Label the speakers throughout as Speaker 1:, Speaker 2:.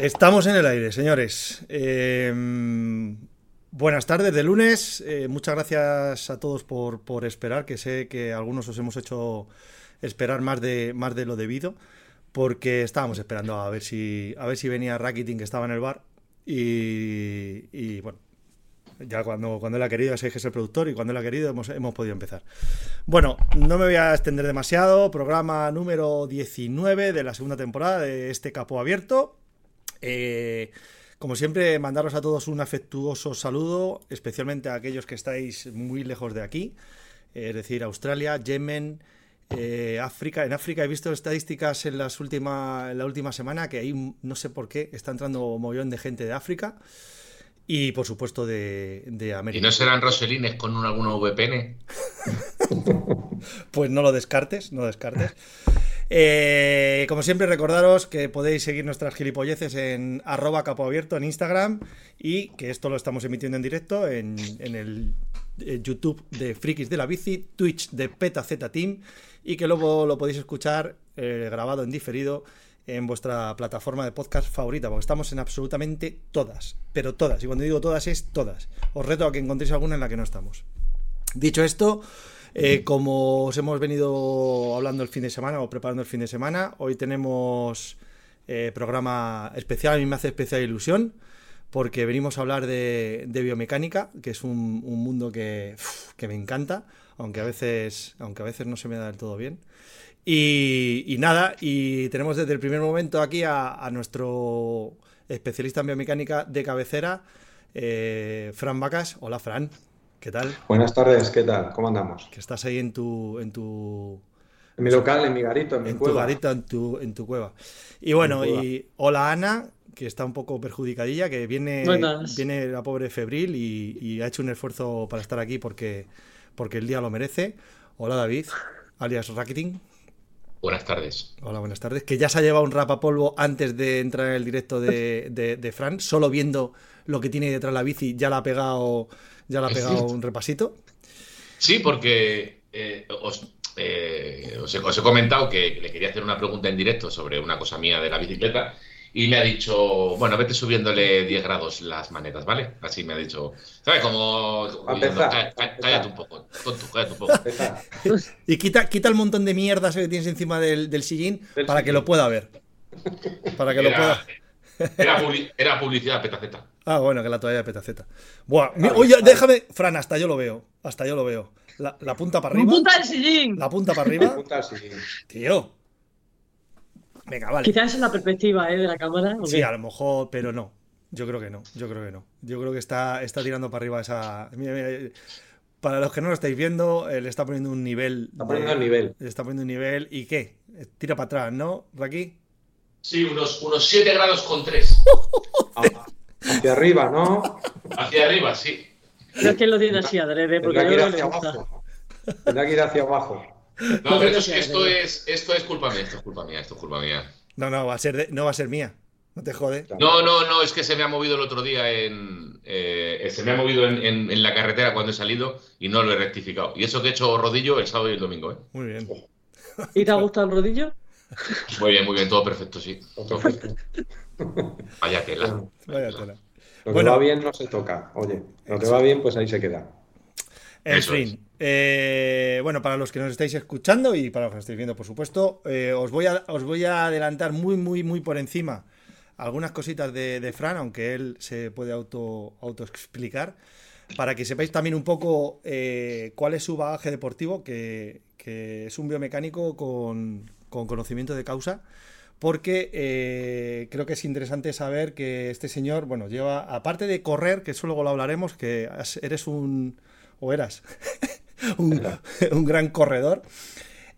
Speaker 1: Estamos en el aire, señores. Eh, buenas tardes de lunes. Eh, muchas gracias a todos por, por, esperar, que sé que algunos os hemos hecho esperar más de, más de lo debido, porque estábamos esperando a ver si, a ver si venía Rakitin, que estaba en el bar. Y, bueno, ya cuando, cuando él ha querido, sé que es el productor y cuando él ha querido hemos, hemos podido empezar. Bueno, no me voy a extender demasiado. Programa número 19 de la segunda temporada de este capo abierto. Eh, como siempre, mandaros a todos un afectuoso saludo, especialmente a aquellos que estáis muy lejos de aquí, es decir, Australia, Yemen, eh, África. En África he visto estadísticas en, las última, en la última semana que ahí no sé por qué está entrando un mollón de gente de África y por supuesto de, de América.
Speaker 2: ¿Y no serán Roselines con un, alguna VPN?
Speaker 1: pues no lo descartes, no descartes. Eh, como siempre, recordaros que podéis seguir nuestras gilipolleces en arroba capoabierto en Instagram y que esto lo estamos emitiendo en directo en, en el eh, YouTube de Frikis de la Bici, Twitch de Peta Z Team y que luego lo podéis escuchar eh, grabado en diferido en vuestra plataforma de podcast favorita, porque estamos en absolutamente todas, pero todas, y cuando digo todas es todas. Os reto a que encontréis alguna en la que no estamos. Dicho esto, eh, como os hemos venido hablando el fin de semana o preparando el fin de semana, hoy tenemos eh, programa especial, a mí me hace especial ilusión, porque venimos a hablar de, biomecánica, que es un, un mundo que, que, me encanta, aunque a, veces, aunque a veces no se me da del todo bien. Y, nada, y tenemos desde el primer momento aquí a, a nuestro especialista en biomecánica de cabecera, eh, Fran Vacas. Hola, Fran. ¿Qué tal?
Speaker 3: Buenas tardes, ¿qué tal? ¿Cómo andamos?
Speaker 1: Que estás ahí en tu... En, tu,
Speaker 3: en mi local, en mi garito, en mi
Speaker 1: en
Speaker 3: cueva.
Speaker 1: tu garito, en tu, en tu cueva. Y bueno, y hola Ana, que está un poco perjudicadilla, que viene, viene la pobre febril y, y, ha hecho un esfuerzo para estar aquí porque, porque el día lo merece. Hola David, alias Racketing.
Speaker 2: Buenas tardes.
Speaker 1: Hola, buenas tardes. Que ya se ha llevado un rapapolvo antes de entrar en el directo de, de, de Fran, solo viendo lo que tiene detrás la bici, ya la ha pegado ya le ha pegado un repasito.
Speaker 2: Sí, porque eh, os, eh, os, he, os, he, comentado que le quería hacer una pregunta en directo sobre una cosa mía de la bicicleta y me ha dicho, bueno, vete subiéndole 10 grados las manetas, ¿vale? Así me ha dicho, ¿sabes? Como... Cállate, cállate un poco, tonto, cállate un poco.
Speaker 1: y quita, quita el montón de mierdas que tienes encima del, del sillín del para sillín. que lo pueda ver. Para que
Speaker 2: era,
Speaker 1: lo pueda...
Speaker 2: Era publicidad petaceta.
Speaker 1: Ah, bueno, que la toalla de petaceta. Buah, mi, oye, déjame, Fran, hasta yo lo veo. Hasta yo lo veo. La, la punta para arriba.
Speaker 4: La punta del sillín.
Speaker 1: La punta para arriba.
Speaker 3: La punta del sillín.
Speaker 1: Tío. Venga, vale.
Speaker 4: Quizás es la perspectiva ¿eh? de la cámara.
Speaker 1: Sí, a lo mejor, pero no. Yo creo que no. Yo creo que no. Yo creo que está, está tirando para arriba esa. Mira, mira, para los que no lo estáis viendo, eh, le está poniendo un nivel.
Speaker 3: Está poniendo un nivel.
Speaker 1: Le está poniendo un nivel. ¿Y qué? Tira para atrás, ¿no, Raki?
Speaker 2: Sí, unos, unos 7 grados con 3.
Speaker 3: Hacia arriba, ¿no?
Speaker 2: Hacia arriba, sí.
Speaker 4: Pero es que lo tiene así adrede, porque
Speaker 3: Tendrá que ir hacia abajo. Tendrá que ir hacia abajo.
Speaker 2: No, pero esto, esto, es, esto es culpa mía, esto es culpa mía, esto es culpa mía.
Speaker 1: No, no, va a ser, de, no va a ser mía. No te jode.
Speaker 2: No, no, no, es que se me ha movido el otro día en. Eh, se me ha movido en, en, en, la carretera cuando he salido y no lo he rectificado. Y eso que he hecho rodillo el sábado y el domingo, ¿eh?
Speaker 1: Muy bien.
Speaker 4: ¿Y te ha gustado el rodillo?
Speaker 2: Muy bien, muy bien, todo perfecto, sí. Todo perfecto. Vaya tela.
Speaker 1: Vaya tela.
Speaker 3: Lo que bueno, va bien no se toca. Oye, lo que va bien, pues ahí se queda.
Speaker 1: En Eso fin, eh, bueno, para los que nos estáis escuchando y para los que nos estáis viendo, por supuesto, eh, os, voy a, os voy a adelantar muy, muy, muy por encima algunas cositas de, de Fran, aunque él se puede auto, auto explicar, para que sepáis también un poco eh, cuál es su bagaje deportivo, que, que es un biomecánico con, con conocimiento de causa porque eh, creo que es interesante saber que este señor, bueno, lleva, aparte de correr, que eso luego lo hablaremos, que eres un, o eras, un, un, gran corredor,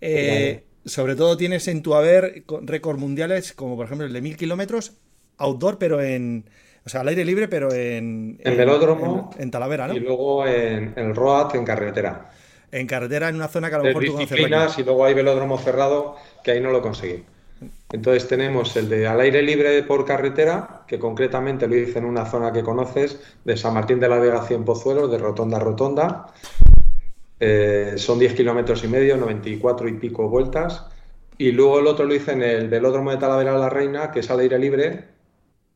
Speaker 1: eh, sobre todo tienes en tu haber récord mundiales, como por ejemplo el de mil kilómetros, outdoor, pero en, o sea, al aire libre, pero en...
Speaker 3: En, en velódromo.
Speaker 1: En, en, Talavera, ¿no?
Speaker 3: Y luego en, el road, en carretera.
Speaker 1: En carretera, en una zona que a lo mejor
Speaker 3: tú conoces. Y luego hay velódromo cerrado, que ahí no lo conseguí. Entonces tenemos el de al aire libre por carretera, que concretamente lo hice en una zona que conoces, de San Martín de la Vega 100 Pozuelos, de Rotonda a Rotonda. Eh, son 10 kilómetros y medio, 94 y pico vueltas. Y luego el otro lo hice en el velódromo de Talavera la Reina, que es al aire libre,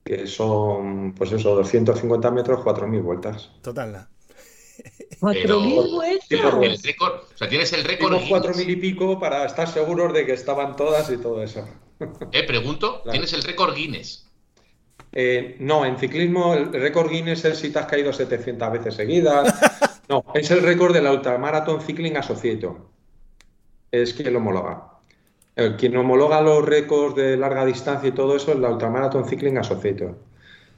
Speaker 3: que son, pues eso, 250 metros, 4.000 vueltas.
Speaker 1: Total.
Speaker 4: ¿Cuatro mil vueltas?
Speaker 2: Sí, porque el récord, o sea, tienes el récord.
Speaker 3: Tengo 4.000 y pico para estar seguros de que estaban todas y todo eso.
Speaker 2: Eh, pregunto,
Speaker 3: Claro.
Speaker 2: tienes el récord Guinness.
Speaker 3: Eh, no, en ciclismo el récord Guinness es si te has caído 700 veces seguidas. No, es el récord de la Ultramarathon Cycling Association. Es quien lo homologa. El, quien homologa los récords de larga distancia y todo eso es la Ultramarathon Cycling Association.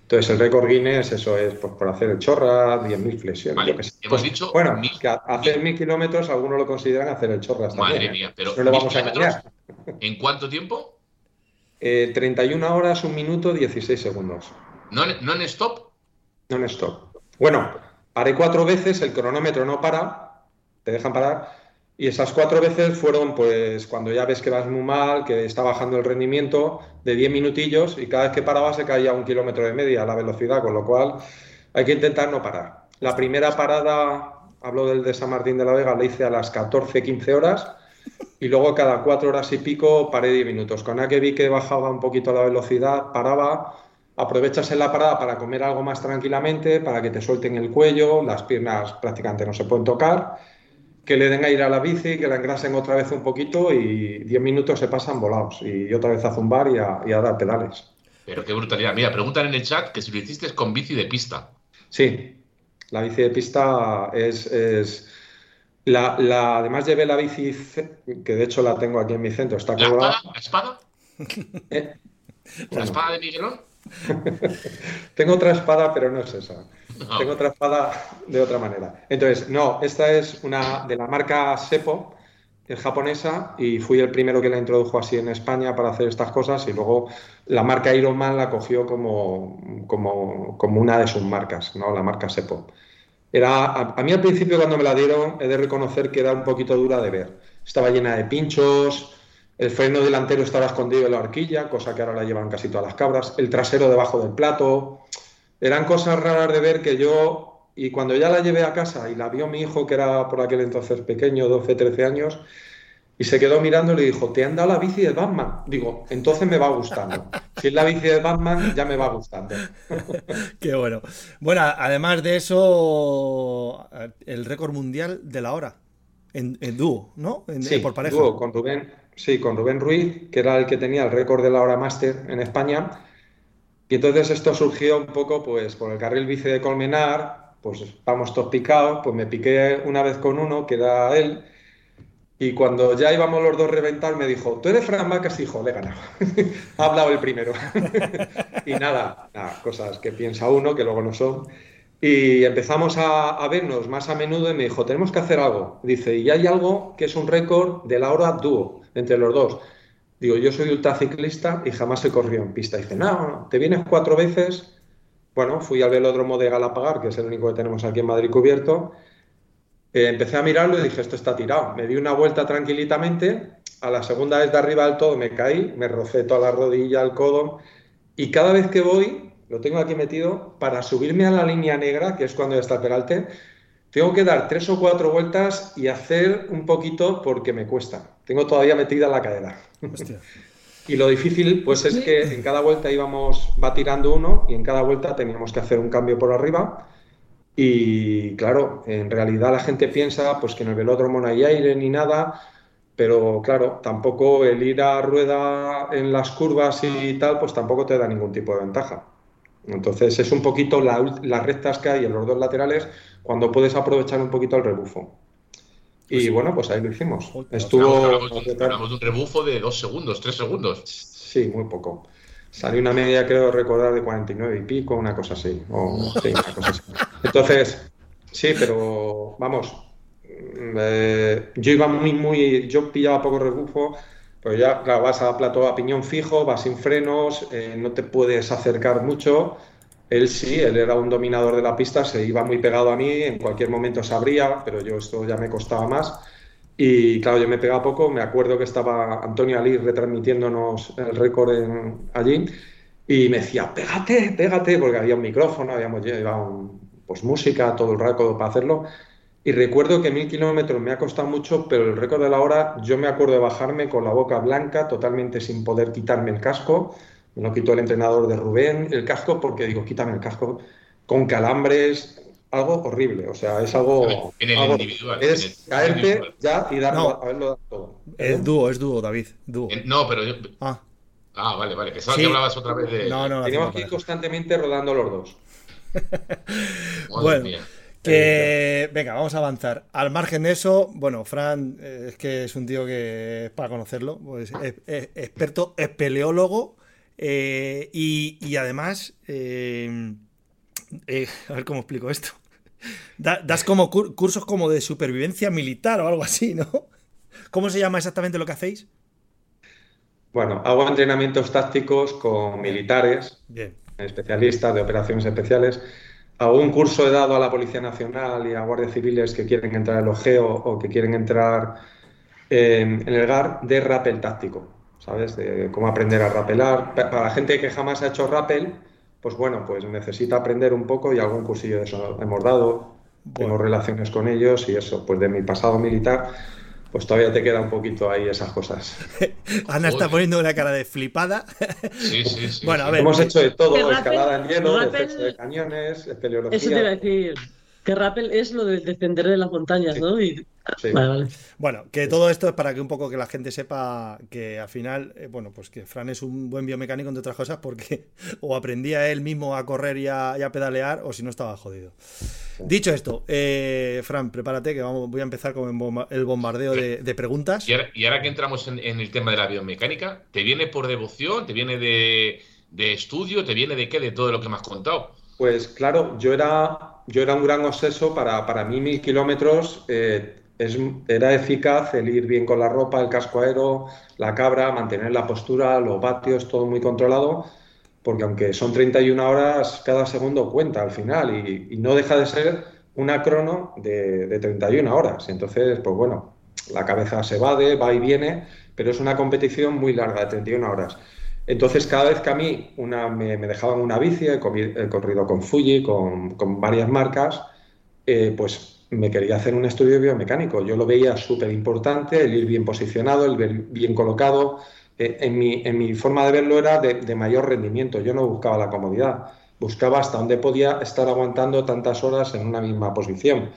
Speaker 3: Entonces el récord Guinness, eso es pues, por hacer el chorra, 10.000 flexiones.
Speaker 2: Vale, hemos
Speaker 3: Pues,
Speaker 2: dicho
Speaker 3: Bueno,
Speaker 2: mil-
Speaker 3: que hacer 1.000 kilómetros algunos lo consideran hacer el chorra.
Speaker 2: Madre
Speaker 3: también, ¿eh?
Speaker 2: mía, pero
Speaker 3: No le vamos a engañar.
Speaker 2: ¿En cuánto tiempo?
Speaker 3: Eh, 31 horas, 1 minuto, 16 segundos.
Speaker 2: ¿No, en- no en stop?
Speaker 3: Non-stop. Bueno, paré cuatro veces, el cronómetro no para, te dejan parar, y esas cuatro veces fueron, pues, cuando ya ves que vas muy mal, que está bajando el rendimiento, de 10 minutillos, y cada vez que paraba se caía un kilómetro de media la velocidad, con lo cual hay que intentar no parar. La primera parada, hablo del de San Martín de la Vega, la hice a las 14, 15 horas, y luego cada cuatro horas y pico paré 10 minutos. Con la que vi que bajaba un poquito la velocidad, paraba, aprovechas en la parada para comer algo más tranquilamente, para que te suelten el cuello, las piernas prácticamente no se pueden tocar, que le den aire a la bici, que la engrasen otra vez un poquito y 10 minutos se pasan volados y otra vez a zumbar y a, y a dar pedales.
Speaker 2: Pero qué brutalidad. Mira, preguntan en el chat que si lo hiciste con bici de pista.
Speaker 3: Sí, la bici de pista es... es- la, la- además llevé la bici, que de hecho la tengo aquí en mi centro, está
Speaker 2: ¿La espada? ¿La espada?
Speaker 3: Eh,
Speaker 2: ¿La
Speaker 3: bueno.
Speaker 2: espada de Miguelón?
Speaker 3: Tengo otra espada, pero no es esa.
Speaker 2: No.
Speaker 3: Tengo otra espada de otra manera. Entonces, no, esta es una de la marca Seppo, es japonesa, y fui el primero que la introdujo así en España para hacer estas cosas, y luego la marca Ironman la cogió como, como, como una de sus marcas, ¿no? La marca Seppo. Era, a, a mí al principio cuando me la dieron, he de reconocer que era un poquito dura de ver. Estaba llena de pinchos, el freno delantero estaba escondido en la horquilla, cosa que ahora la llevan casi todas las cabras, el trasero debajo del plato. Eran cosas raras de ver que yo, y cuando ya la llevé a casa y la vio mi hijo, que era por aquel entonces pequeño, 12, 13 años, y se quedó mirando y le dijo, ¿te han dado la bici de Batman? Digo, entonces me va gustando. Si es la bici de Batman, ya me va gustando.
Speaker 1: Qué bueno. Bueno, además de eso, el récord mundial de la hora. En, en dúo, ¿no? En-
Speaker 3: Sí,
Speaker 1: por pareja.
Speaker 3: dúo con Rubén, sí, con Rubén Ruiz, que era el que tenía el récord de la hora máster en España. Y entonces esto surgió un poco pues por el carril bici de Colmenar, pues vamos todos picados, pues me piqué una vez con uno, que era él, y cuando ya íbamos los dos a reventar me dijo, ¿tú eres Fran Vacas? Hijo, le he ganado. ha hablado el primero. y nada, nada, cosas que piensa uno que luego no son. Y empezamos a, a vernos más a menudo y me dijo, tenemos que hacer algo. Dice, y hay algo que es un récord de la hora dúo entre los dos. Digo, yo soy ultraciclista y jamás he corrido en pista. Dice, no, no, te vienes cuatro veces. Bueno, fui al velódromo de Galapagar, que es el único que tenemos aquí en Madrid cubierto. Eh, empecé a mirarlo y dije, esto está tirado. Me di una vuelta tranquilitamente. A la segunda vez de arriba del todo me caí, me rocé toda la rodilla, el codo. Y cada vez que voy, lo tengo aquí metido, para subirme a la línea negra, que es cuando ya está el peralte, tengo que dar tres o cuatro vueltas y hacer un poquito porque me cuesta. Tengo todavía metida la cadera.
Speaker 1: Hostia.
Speaker 3: Y lo difícil, pues es que en cada vuelta íbamos, va tirando uno y en cada vuelta teníamos que hacer un cambio por arriba. Y claro, en realidad la gente piensa pues que en el velódromo no hay aire ni nada, pero claro, tampoco el ir a rueda en las curvas y tal, pues tampoco te da ningún tipo de ventaja. Entonces es un poquito la las rectas que hay en los dos laterales cuando puedes aprovechar un poquito el rebufo. Y bueno, pues ahí lo hicimos.
Speaker 1: Joder,
Speaker 3: Estuvo...
Speaker 2: Hablamos de, un, hablamos de un rebufo de dos segundos, tres segundos.
Speaker 3: Sí, muy poco. Salió una media, creo recordar, de 49 y pico, una cosa así. O, sí, una cosa así. Entonces, sí, pero vamos, mm, eh, yo iba muy, muy, yo pillaba poco rebufo, pero ya, claro, vas a plato a piñón fijo, vas sin frenos, eh, no te puedes acercar mucho. Él sí, él era un dominador de la pista, se iba muy pegado a mí, en cualquier momento se abría, pero yo esto ya me costaba más. Y claro, yo me pegaba poco, me acuerdo que estaba Antonio Ali retransmitiéndonos el récord en- allí y me decía, pégate, pégate, porque había un micrófono, habíamos llevado pues, música todo el rato para hacerlo. Y recuerdo que mil kilómetros me ha costado mucho, pero el récord de la hora, yo me acuerdo de bajarme con la boca blanca, totalmente sin poder quitarme el casco, Me lo quitó el entrenador de Rubén, el casco, porque digo, quítame el casco, con calambres, algo horrible. O sea, es algo.
Speaker 2: En el
Speaker 3: algo-
Speaker 2: individual,
Speaker 3: Es
Speaker 2: en el
Speaker 3: caerte
Speaker 2: individual.
Speaker 3: ya y darlo,
Speaker 1: No.
Speaker 3: haberlo dado todo.
Speaker 1: Es dúo, es dúo, David. Dúo.
Speaker 2: En- No, pero yo.
Speaker 1: Ah,
Speaker 2: Ah, vale, vale. Pensaba
Speaker 1: Sí.
Speaker 2: que hablabas otra vez de.
Speaker 1: no, no, no.
Speaker 3: Teníamos que ir constantemente rodando los dos.
Speaker 1: Bueno.
Speaker 2: mía.
Speaker 1: Que, venga, vamos a avanzar. Al margen de eso, bueno, Fran eh, es que es un tío que es para conocerlo, pues, es, es experto espeleólogo eh, y, y además, eh, eh, a ver cómo explico esto. Da- das como cur- cursos como de supervivencia militar o algo así, ¿no? ¿Cómo se llama exactamente lo que hacéis?
Speaker 3: Bueno, hago entrenamientos tácticos con militares,
Speaker 1: Bien.
Speaker 3: especialistas de operaciones especiales. Hago un curso he dado a la Policía Nacional y a guardias civiles que quieren entrar al OGEO o que quieren entrar en el GAR de rappel táctico, ¿sabes? De cómo aprender a rapelar. Pa- Para la gente que jamás ha hecho rappel, pues bueno, pues necesita aprender un poco y algún cursillo de eso hemos dado. Tengo relaciones con ellos y eso, pues de mi pasado militar, pues todavía te queda un poquito ahí esas cosas.
Speaker 1: Ana está poniendo una cara de flipada.
Speaker 2: Sí, sí, sí.
Speaker 1: Bueno, a ver.
Speaker 3: Hemos hecho de todo, escalada en hielo,
Speaker 4: rappel-
Speaker 3: defensa de cañones, espeleología.
Speaker 4: Eso te iba a decir. Que rappel es lo del descender de las montañas,
Speaker 3: Sí.
Speaker 4: ¿no? Y...
Speaker 3: Sí.
Speaker 4: Vale, vale.
Speaker 1: Bueno, que todo esto es para que un poco que la gente sepa que al final, eh, bueno, pues que Fran es un buen biomecánico, entre otras cosas, porque o aprendía él mismo a correr y a, y a pedalear, o si no estaba jodido. Dicho esto, eh, Fran, prepárate que vamos, voy a empezar con el bomba- el bombardeo de, de preguntas.
Speaker 2: Y ahora, y ahora que entramos en, en el tema de la biomecánica, ¿te viene por devoción? ¿Te viene de, de estudio? ¿Te viene de qué? De todo lo que me has contado.
Speaker 3: Pues claro, yo era, yo era un gran obseso para, para mí mil kilómetros. eh, era eficaz el ir bien con la ropa, el casco aero, la cabra, mantener la postura, los vatios, todo muy controlado, porque aunque son 31 horas, cada segundo cuenta al final y, no deja de ser una crono de, de 31 horas. Entonces, pues bueno, la cabeza se evade, va y viene, pero es una competición muy larga de 31 horas. Entonces, cada vez que a mí me, dejaban una bici, he, corrido con Fuji, con, varias marcas, eh, pues me quería hacer un estudio biomecánico. Yo lo veía súper importante, el ir bien posicionado, el ver bien colocado. Eh, en, mi, forma de verlo era de, de mayor rendimiento. Yo no buscaba la comodidad, buscaba hasta dónde podía estar aguantando tantas horas en una misma posición.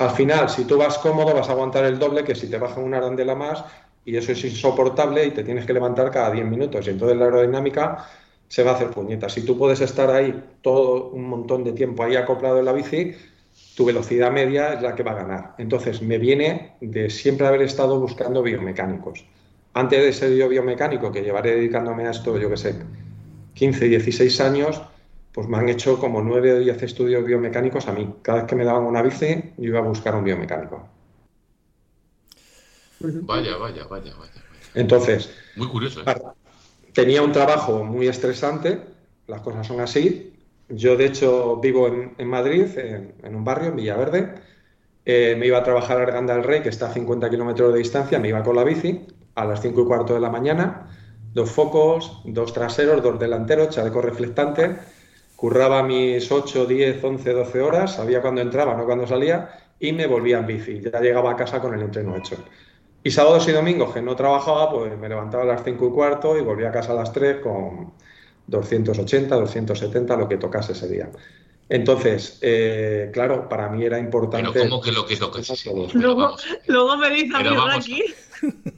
Speaker 3: Al final, si tú vas cómodo, vas a aguantar el doble que si te baja una arandela más y eso es insoportable y te tienes que levantar cada 10 minutos. Y entonces la aerodinámica se va a hacer puñetas. Si tú puedes estar ahí todo un montón de tiempo ahí acoplado en la bici, tu velocidad media es la que va a ganar. Entonces me viene de siempre haber estado buscando biomecánicos. Antes de ser yo biomecánico, que llevaré dedicándome a esto, yo qué sé, 15, 16 años, pues me han hecho como 9 o 10 estudios biomecánicos a mí. Cada vez que me daban una bici, yo iba a buscar un biomecánico.
Speaker 2: Vaya, vaya, vaya, vaya.
Speaker 3: Entonces,
Speaker 2: Muy curioso, ¿eh?
Speaker 3: Tenía un trabajo muy estresante, las cosas son así. Yo, de hecho, vivo en, en Madrid, en, en un barrio, en Villaverde. Eh, me iba a trabajar a Arganda del Rey, que está a 50 kilómetros de distancia, me iba con la bici a las 5 y cuarto de la mañana, dos focos, dos traseros, dos delanteros, chaleco reflectante. Curraba mis 8, 10, 11, 12 horas, sabía cuándo entraba, no cuándo salía, y me volvía en bici. Ya llegaba a casa con el entreno hecho. Y sábados y domingos que no trabajaba, pues me levantaba a las 5 y cuarto y volvía a casa a las 3 con 280, 270, lo que tocase ese día. Entonces, eh, claro, para mí era importante.
Speaker 2: Pero ¿cómo que lo que tocas?
Speaker 3: Todos.
Speaker 2: Pero
Speaker 4: Luego,
Speaker 2: vamos,
Speaker 4: luego me dice a mí aquí.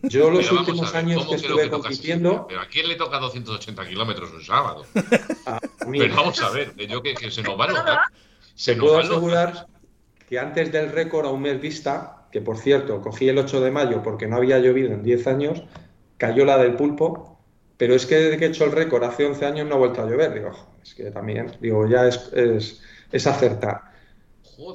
Speaker 3: Yo los
Speaker 2: pero
Speaker 3: últimos
Speaker 2: ver,
Speaker 3: años
Speaker 2: ¿cómo
Speaker 3: que estuve
Speaker 2: es-
Speaker 3: compitiendo,
Speaker 2: Pero ¿a quién le toca 280 kilómetros un sábado?
Speaker 3: a mí,
Speaker 2: Pero vamos a ver, que yo que, que se nos va a notar. Se
Speaker 3: puedo asegurar que antes del récord a un mes vista, que por cierto cogí el 8 de mayo porque no había llovido en 10 años, cayó la del pulpo, pero es que desde que he hecho el récord hace 11 años no ha vuelto a llover. Digo, es que también, digo, ya es, es, es acertar.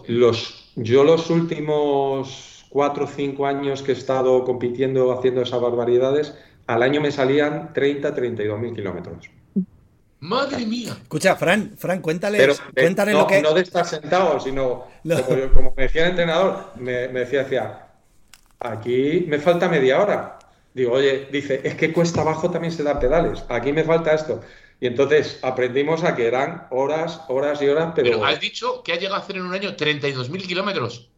Speaker 3: Los, yo los últimos 4 o 5 años que he estado compitiendo haciendo esas barbaridades, al año me salían 30, 32 mil kilómetros.
Speaker 2: Madre mía.
Speaker 1: Escucha, Fran, Fran, cuéntale,
Speaker 3: Pero eh,
Speaker 1: cuéntale
Speaker 3: no,
Speaker 1: lo que.
Speaker 3: no de estar sentado, sino
Speaker 1: No.
Speaker 3: como, yo- como me decía el entrenador, me, me decía, decía, aquí me falta media hora. Digo, oye, dice, es que cuesta abajo también se dan pedales, aquí me falta esto. Y entonces aprendimos a que eran horas, horas y horas, pero,
Speaker 2: Pero has dicho que ha llegado a hacer en un año 32.000 kilómetros.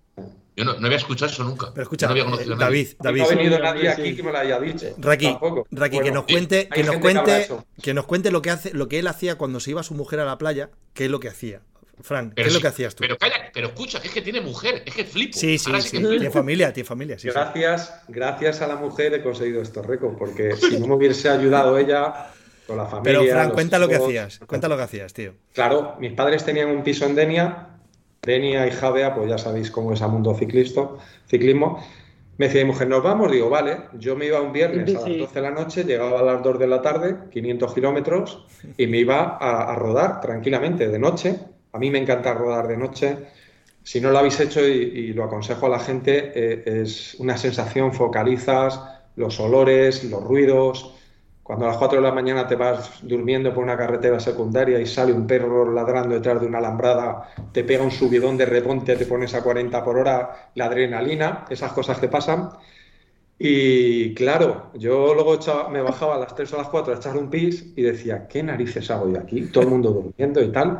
Speaker 2: Yo no, había escuchado eso nunca.
Speaker 1: Pero escucha, no había conocido David, David. No
Speaker 3: ha venido nadie aquí que me lo haya dicho.
Speaker 1: Raki, Raki que nos cuente, que nos cuente, que nos cuente lo que hace, lo que él hacía cuando se iba su mujer a la playa, qué es lo que hacía. Frank, ¿qué es lo que hacías tú?
Speaker 2: Pero calla, pero escucha, que es que tiene mujer, es que flipo.
Speaker 1: Sí, sí, sí, tiene familia, tiene familia. Sí,
Speaker 3: gracias, gracias a la mujer he conseguido estos récords, porque si no me hubiese ayudado ella con la familia.
Speaker 1: Pero Frank, cuenta lo que hacías, cuenta lo que hacías, tío.
Speaker 3: Claro, mis padres tenían un piso en Denia Denia y Javea, pues ya sabéis cómo es el mundo ciclisto, ciclismo. Me decía mi mujer, nos vamos, digo, vale, yo me iba un viernes a las 12 de la noche, llegaba a las 2 de la tarde, 500 kilómetros, y me iba a, rodar tranquilamente de noche. A mí me encanta rodar de noche. Si no lo habéis hecho y, lo aconsejo a la gente, eh, es una sensación, focalizas los olores, los ruidos, cuando a las 4 de la mañana te vas durmiendo por una carretera secundaria y sale un perro ladrando detrás de una alambrada, te pega un subidón de reponte, te pones a 40 por hora, la adrenalina, esas cosas que pasan. Y claro, yo luego me bajaba a las 3 o a las 4 a echar un pis y decía, ¿qué narices hago yo aquí? Todo el mundo durmiendo y tal.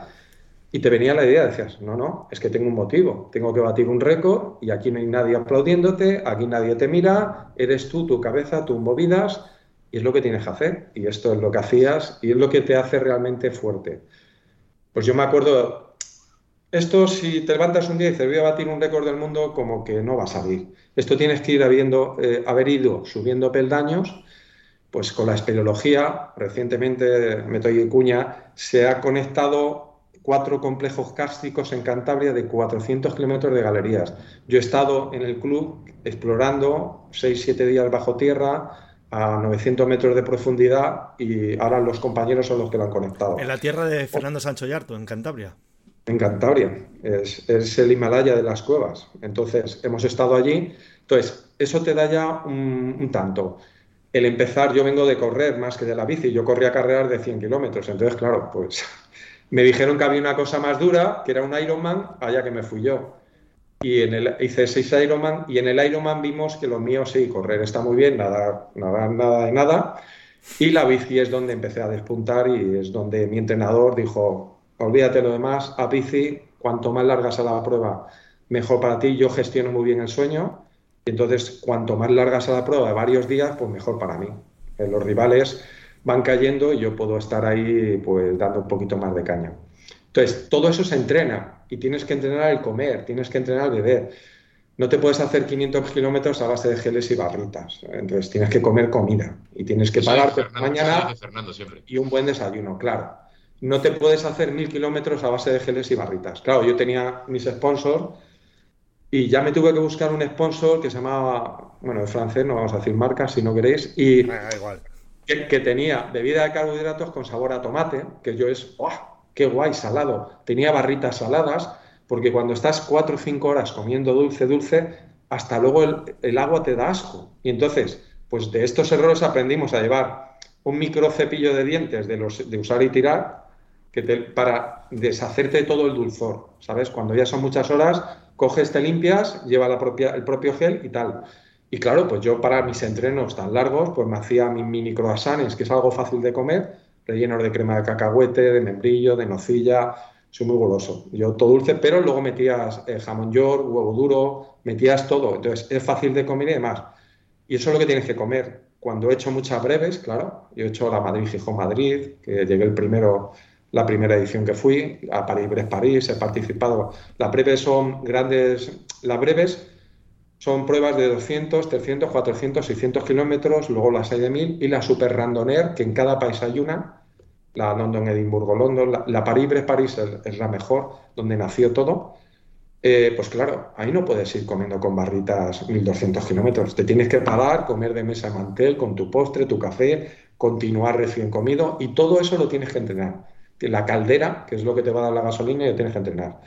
Speaker 3: Y te venía la idea, decías, no, no, es que tengo un motivo, tengo que batir un récord y aquí no hay nadie aplaudiéndote, aquí nadie te mira, eres tú, tu cabeza, tus movidas y es lo que tienes que hacer, y esto es lo que hacías, y es lo que te hace realmente fuerte. Pues yo me acuerdo, esto si te levantas un día y dices voy a batir un récord del mundo, como que no va a salir. Esto tienes que ir habiendo, eh, haber ido subiendo peldaños, pues con la espeleología, recientemente, meto en cuña, se ha conectado cuatro complejos cársticos en Cantabria de 400 kilómetros de galerías. Yo he estado en el club explorando 6-7 días bajo tierra, a 900 metros de profundidad y ahora los compañeros son los que lo han conectado.
Speaker 1: En la tierra de Fernando Sancho Yarto, en Cantabria.
Speaker 3: En Cantabria, es, el Himalaya de las cuevas. Entonces, hemos estado allí. Entonces, eso te da ya un, tanto. El empezar, yo vengo de correr más que de la bici, yo corría carreras de 100 kilómetros. Entonces, claro, pues me dijeron que había una cosa más dura, que era un Ironman, allá que me fui yo y en el hice seis Ironman y en el Ironman vimos que lo mío sí, correr está muy bien, nada, nada, nada de nada. Y la bici es donde empecé a despuntar y es donde mi entrenador dijo, olvídate lo demás, a bici, cuanto más largas a la prueba, mejor para ti, yo gestiono muy bien el sueño, y entonces cuanto más largas a la prueba de varios días, pues mejor para mí. Eh, los rivales van cayendo y yo puedo estar ahí pues dando un poquito más de caña. Entonces, todo eso se entrena y tienes que entrenar el comer, tienes que entrenar el beber. No te puedes hacer 500 kilómetros a base de geles y barritas. Entonces, tienes que comer comida y tienes que pagar mañana y un buen desayuno, claro. No te puedes hacer mil kilómetros a base de geles y barritas. Claro, yo tenía mis sponsors y ya me tuve que buscar un sponsor que se llamaba, bueno, en francés, no vamos a decir marcas si no queréis, y Que, que, tenía bebida de carbohidratos con sabor a tomate, que yo es, qué guay, salado. Tenía barritas saladas, porque cuando estás cuatro o cinco horas comiendo dulce, dulce, hasta luego el, agua te da asco. Y entonces, pues de estos errores aprendimos a llevar un micro cepillo de dientes de, los, de usar y tirar que para deshacerte de todo el dulzor, ¿sabes? Cuando ya son muchas horas, coges, te limpias, lleva el propio gel y tal. Y claro, pues yo para mis entrenos tan largos, pues me hacía mi mini croissants, que es algo fácil de comer, rellenos de crema de cacahuete, de membrillo, de nocilla. Soy muy goloso. Yo todo dulce, pero luego metías eh, jamón york, huevo duro, metías todo. Entonces es fácil de comer y demás. Y eso es lo que tienes que comer. Cuando he hecho muchas breves, claro, yo he hecho la Madrid-Gijón-Madrid, que llegué el primero, la primera edición que fui, a París-Brest-París, he participado. Las breves son grandes, las breves son pruebas de 200, 300, 400, 600 kilómetros, luego las hay de 1000 y la Super Randoner, que en cada país hay una, la London, Edimburgo, London, la, París-Brest-París es, la mejor, donde nació todo. Eh, pues claro, ahí no puedes ir comiendo con barritas 1200 kilómetros. Te tienes que parar, comer de mesa mantel, con tu postre, tu café, continuar recién comido y todo eso lo tienes que entrenar. La caldera, que es lo que te va a dar la gasolina, lo tienes que entrenar.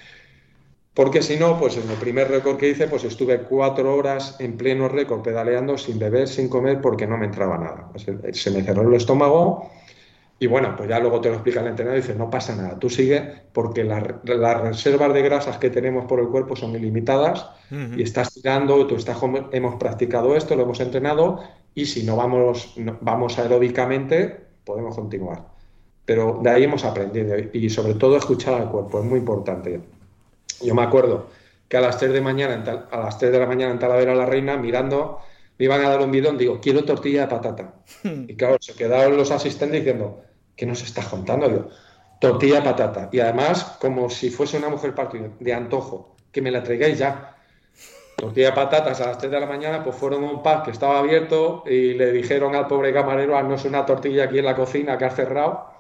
Speaker 3: Porque si no, pues en el primer récord que hice, pues estuve cuatro horas en pleno récord pedaleando sin beber, sin comer, porque no me entraba nada. Se me cerró el estómago y bueno, pues ya luego te lo explica el entrenador y dice, no pasa nada, tú sigue porque las reservas de grasas que tenemos por el cuerpo son ilimitadas y estás tirando, tú estás, hemos practicado esto, lo hemos entrenado y si no vamos, vamos aeróbicamente, podemos continuar. Pero de ahí hemos aprendido y sobre todo escuchar al cuerpo, es muy importante. Yo me acuerdo que a las 3 de, mañana en tal- a las 3 de la mañana en Talavera la Reina, mirando, me iban a dar un bidón, digo, quiero tortilla de patata. Y claro, se quedaron los asistentes diciendo, ¿qué nos estás contando? Digo, tortilla de patata. Y además, como si fuese una mujer partido de antojo, que me la traigáis ya. Tortilla de patatas a las 3 de la mañana, pues fueron a un pub que estaba abierto y le dijeron al pobre camarero, haznos una tortilla aquí en la cocina que has cerrado.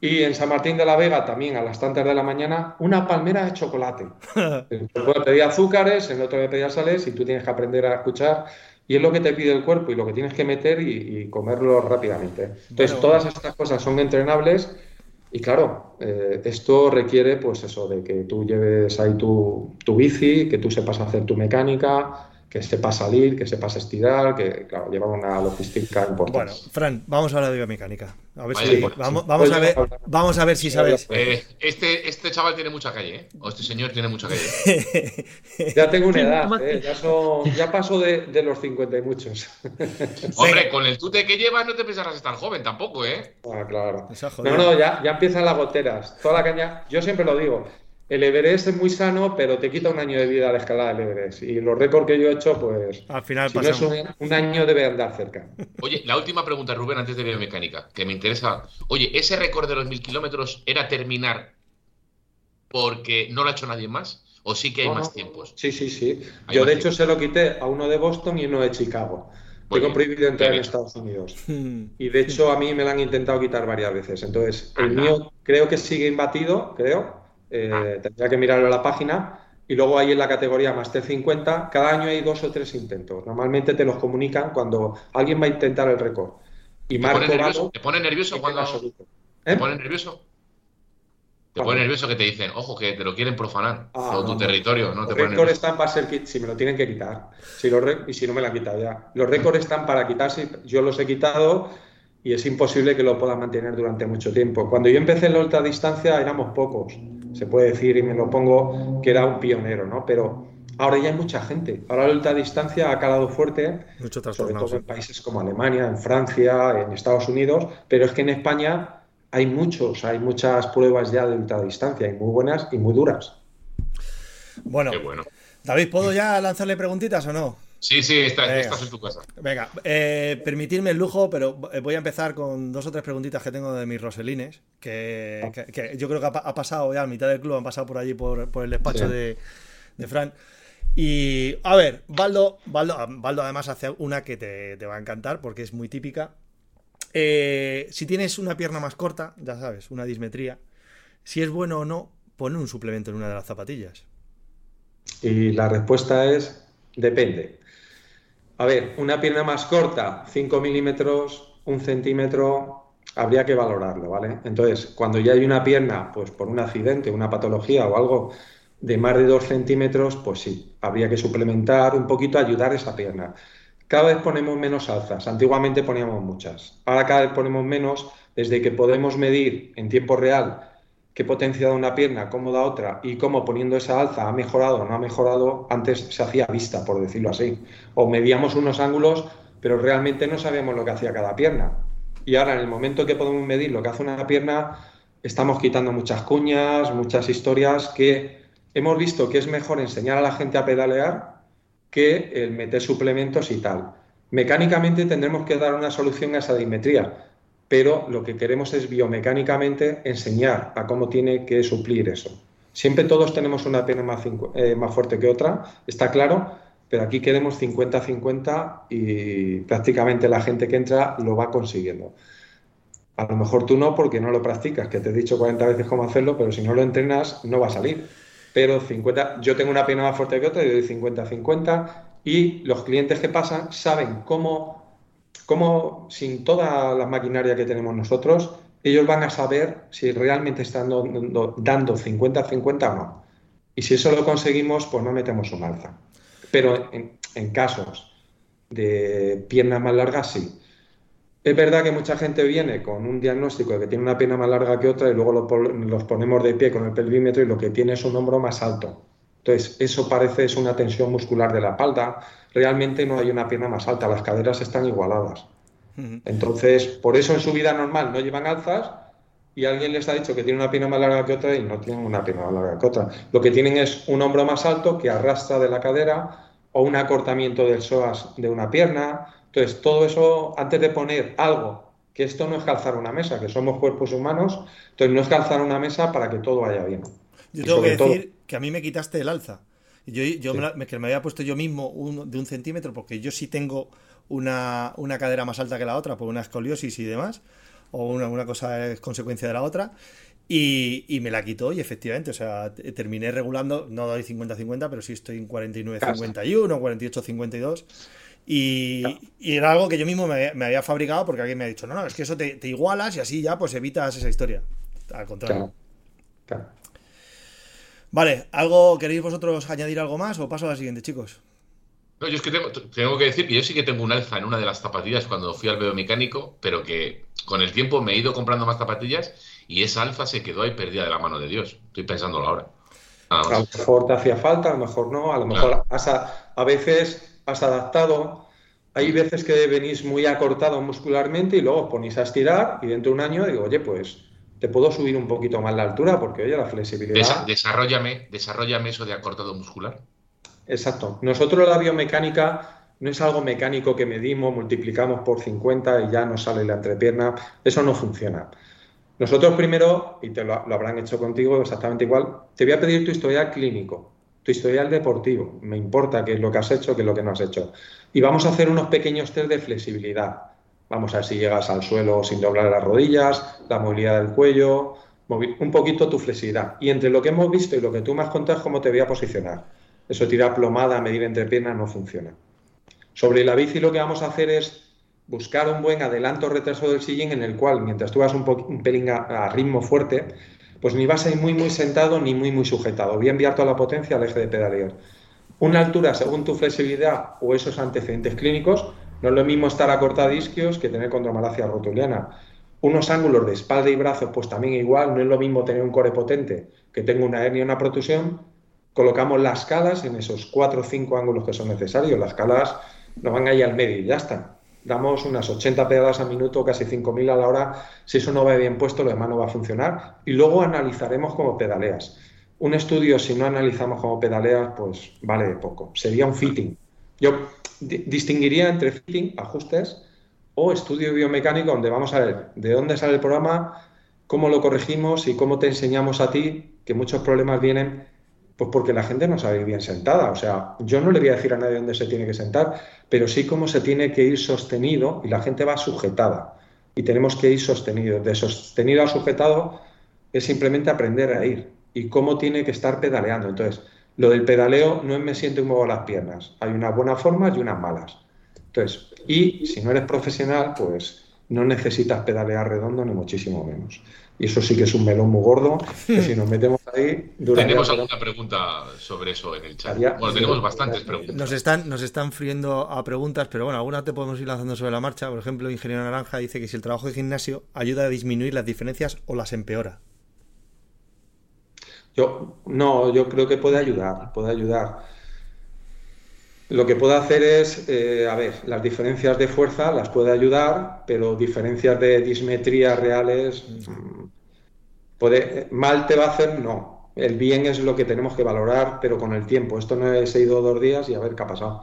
Speaker 3: Y en San Martín de la Vega también a las tantas de la mañana, una palmera de chocolate. El le pedía azúcares, el otro le pedía sales y tú tienes que aprender a escuchar. Y es lo que te pide el cuerpo y lo que tienes que meter y, y comerlo rápidamente. Entonces,
Speaker 1: Bueno.
Speaker 3: todas estas cosas son entrenables y claro, eh, esto requiere pues eso, de que tú lleves ahí tu, tu bici, que tú sepas hacer tu mecánica, que sepas salir, que sepas estirar, que claro, lleva una logística importante.
Speaker 1: Bueno, Fran, vamos a hablar de biomecánica. A ver si,
Speaker 2: pues,
Speaker 1: vamos, vamos a ver, vamos a ver si sabes.
Speaker 2: Eh, este, este chaval tiene mucha calle, ¿eh? O este señor tiene mucha calle.
Speaker 3: Ya tengo una edad, eh, ya, son- ya paso de, de los 50 y muchos.
Speaker 2: Hombre, con el tute que llevas no te pensarás estar joven tampoco, ¿eh?
Speaker 3: Ah, claro. No, no, ya, ya empiezan las goteras. Toda la caña. Yo siempre lo digo. El Everest es muy sano, pero te quita un año de vida la escalada del Everest. Y los récords que yo he hecho, pues.
Speaker 1: Al final
Speaker 3: Si no es un, un año, debe andar cerca.
Speaker 2: Oye, la última pregunta, Rubén, antes de biomecánica, que me interesa. Oye, ¿ese récord de los mil kilómetros era terminar porque no lo ha hecho nadie más? ¿O sí que hay
Speaker 3: No,
Speaker 2: más tiempos?
Speaker 3: Sí, sí, sí. Yo, de hecho, se lo quité a uno de Boston y uno de Chicago.
Speaker 2: Muy
Speaker 3: Tengo
Speaker 2: bien.
Speaker 3: prohibido entrar en. Estados Unidos. Y de hecho, a mí me lo han intentado quitar varias veces. Entonces, el
Speaker 2: Anda.
Speaker 3: mío creo que sigue imbatido, creo. Eh,
Speaker 2: Ah.
Speaker 3: tendría que mirarlo a la página. Y luego ahí en la categoría Master 50, cada año hay dos o tres intentos. Normalmente te los comunican cuando alguien va a intentar el récord. Y
Speaker 2: ¿Te pone
Speaker 3: Marco
Speaker 2: nervioso? ¿Te pone nervioso
Speaker 3: en
Speaker 2: cuando te
Speaker 3: ¿Eh?
Speaker 2: pone nervioso? Te pone nervioso que te dicen, ojo, que te lo quieren profanar.
Speaker 3: Ah,
Speaker 2: todo tu
Speaker 3: no,
Speaker 2: territorio, no
Speaker 3: Los
Speaker 2: te nervioso.
Speaker 3: están para ser si me lo tienen que quitar. Si los re- y si no me lo han quitado ya. Los récords están para quitarse. Yo los he quitado y es imposible que lo puedan mantener durante mucho tiempo. Cuando yo empecé en la ultradistancia éramos pocos, se puede decir, y me lo pongo que era un pionero, ¿no? Pero ahora ya hay mucha gente. Ahora la ultradistancia ha calado fuerte,
Speaker 1: Mucho
Speaker 3: sobre todo en países como Alemania, en Francia, en Estados Unidos, pero es que en España hay muchos, hay muchas pruebas ya de ultradistancia y muy buenas y muy duras.
Speaker 1: Bueno,
Speaker 2: Qué bueno.
Speaker 1: David, ¿puedo ya lanzarle preguntitas o no?
Speaker 2: Sí, sí, estás, en tu casa.
Speaker 1: Venga, eh, permitirme el lujo, pero voy a empezar con dos o tres preguntitas que tengo de mis Roselines, que, que- que yo creo que ha, pa- ha pasado ya a mitad del club, han pasado por allí por, por el despacho
Speaker 3: Sí.
Speaker 1: de, de Fran. Y a ver, Baldo, Baldo, Baldo además hace una que te, te va a encantar porque es muy típica. Eh, si tienes una pierna más corta, ya sabes, una dismetría, si es bueno o no, pone un suplemento en una de las zapatillas.
Speaker 3: Y la respuesta es depende. A ver, una pierna más corta, 5 milímetros, un centímetro, habría que valorarlo, ¿vale? Entonces, cuando ya hay una pierna, pues por un accidente, una patología o algo de más de 2 centímetros, pues sí, habría que suplementar un poquito, ayudar esa pierna. Cada vez ponemos menos alzas, antiguamente poníamos muchas, ahora cada vez ponemos menos desde que podemos medir en tiempo real qué potencia da una pierna, cómo da otra y cómo poniendo esa alza ha mejorado o no ha mejorado, antes se hacía vista, por decirlo así. O medíamos unos ángulos, pero realmente no sabíamos lo que hacía cada pierna. Y ahora, en el momento que podemos medir lo que hace una pierna, estamos quitando muchas cuñas, muchas historias que hemos visto que es mejor enseñar a la gente a pedalear que el meter suplementos y tal. Mecánicamente tendremos que dar una solución a esa dimetría, pero lo que queremos es biomecánicamente enseñar a cómo tiene que suplir eso. Siempre todos tenemos una pierna más, eh, más fuerte que otra, está claro, pero aquí queremos 50-50 y prácticamente la gente que entra lo va consiguiendo. A lo mejor tú no porque no lo practicas, que te he dicho 40 veces cómo hacerlo, pero si no lo entrenas no va a salir. Pero 50, yo tengo una pierna más fuerte que otra y doy 50-50 y los clientes que pasan saben cómo, cómo, sin toda la maquinaria que tenemos nosotros, ellos van a saber si realmente están dando dando 50-50 o no. Y si eso lo conseguimos, pues no metemos un alza. Pero en, casos de piernas más largas, sí. Es verdad que mucha gente viene con un diagnóstico de que tiene una pierna más larga que otra y luego los ponemos de pie con el pelvímetro y lo que tiene es un hombro más alto. Entonces, eso parece es una tensión muscular de la espalda. Realmente no hay una pierna más alta, las caderas están igualadas. Entonces, por eso en su vida normal no llevan alzas y alguien les ha dicho que tiene una pierna más larga que otra y no tienen una pierna más larga que otra. Lo que tienen es un hombro más alto que arrastra de la cadera o un acortamiento del psoas de una pierna. Entonces, todo eso, antes de poner algo, que esto no es calzar una mesa, que somos cuerpos humanos, entonces no es calzar una mesa para que todo vaya bien.
Speaker 1: Yo tengo que decir que a mí me quitaste el alza. Yo, yo me, que me había puesto yo mismo de un centímetro, porque yo sí tengo una, una, cadera más alta que la otra por una escoliosis y demás, o una, una cosa es consecuencia de la otra. Y, y, me la quitó y efectivamente, o sea, terminé regulando, no doy 50-50, pero sí estoy en 49-51, 48-52. Y, y, era algo que yo mismo me, me, había fabricado porque alguien me ha dicho, no, no, es que eso te, te, igualas y así ya pues evitas esa historia. Al contrario. Claro. Claro. Vale, ¿algo queréis vosotros añadir algo más o paso a la siguiente, chicos?
Speaker 2: No, yo es que tengo, tengo, que decir que yo sí que tengo un alza en una de las zapatillas cuando fui al biomecánico, pero que con el tiempo me he ido comprando más zapatillas y esa alfa se quedó ahí perdida de la mano de Dios. Estoy pensándolo ahora.
Speaker 3: A lo mejor te hacía falta, a lo mejor no, a lo mejor claro. has a, a, veces has adaptado. Hay veces que venís muy acortado muscularmente y luego os ponéis a estirar y dentro de un año digo, oye, pues te puedo subir un poquito más la altura porque, oye, la flexibilidad...
Speaker 2: Desa desarrollame, desarrollame eso de acortado muscular.
Speaker 3: Exacto. Nosotros la biomecánica no es algo mecánico que medimos, multiplicamos por 50 y ya nos sale la entrepierna. Eso no funciona. Nosotros primero, y te lo, lo, habrán hecho contigo exactamente igual, te voy a pedir tu historial clínico, tu historial deportivo. Me importa qué es lo que has hecho, qué es lo que no has hecho. Y vamos a hacer unos pequeños test de flexibilidad. Vamos a ver si llegas al suelo sin doblar las rodillas, la movilidad del cuello, un poquito tu flexibilidad. Y entre lo que hemos visto y lo que tú me has contado, cómo te voy a posicionar. Eso tirar plomada, medir entre piernas, no funciona. Sobre la bici lo que vamos a hacer es buscar un buen adelanto retraso del sillín en el cual, mientras tú vas un, un pelín a, a, ritmo fuerte, pues ni vas a ir muy muy sentado ni muy muy sujetado. Voy a enviar toda la potencia al eje de pedaleo. Una altura según tu flexibilidad o esos antecedentes clínicos, no es lo mismo estar a corta isquios que tener condromalacia rotuliana. Unos ángulos de espalda y brazos, pues también igual, no es lo mismo tener un core potente que tengo una hernia y una protusión. Colocamos las calas en esos cuatro o cinco ángulos que son necesarios. Las calas no van ahí al medio y ya están damos unas 80 pedadas a minuto, casi 5.000 a la hora. Si eso no va bien puesto, lo demás no va a funcionar. Y luego analizaremos cómo pedaleas. Un estudio, si no analizamos cómo pedaleas, pues vale poco. Sería un fitting. Yo distinguiría entre fitting, ajustes, o estudio biomecánico, donde vamos a ver de dónde sale el programa, cómo lo corregimos y cómo te enseñamos a ti que muchos problemas vienen pues porque la gente no sabe bien sentada. O sea, yo no le voy a decir a nadie dónde se tiene que sentar, pero sí cómo se tiene que ir sostenido y la gente va sujetada. Y tenemos que ir sostenido. De sostenido a sujetado es simplemente aprender a ir y cómo tiene que estar pedaleando. Entonces, lo del pedaleo no es me siento y muevo las piernas. Hay unas buenas formas y unas malas. Entonces, y si no eres profesional, pues no necesitas pedalear redondo ni muchísimo menos. Y eso sí que es un melón muy gordo, que si nos metemos ahí...
Speaker 2: ¿Tenemos alguna pregunta sobre eso en el chat? Bueno, tenemos bastantes preguntas.
Speaker 1: Nos están, nos están friendo a preguntas, pero bueno, algunas te podemos ir lanzando sobre la marcha. Por ejemplo, Ingeniero Naranja dice que si el trabajo de gimnasio ayuda a disminuir las diferencias o las empeora.
Speaker 3: Yo, no, yo creo que puede ayudar, puede ayudar. Lo que puede hacer es, eh, a ver, las diferencias de fuerza las puede ayudar, pero diferencias de dismetría reales, puede, mal te va a hacer, no. El bien es lo que tenemos que valorar, pero con el tiempo. Esto no he ido dos días y a ver qué ha pasado.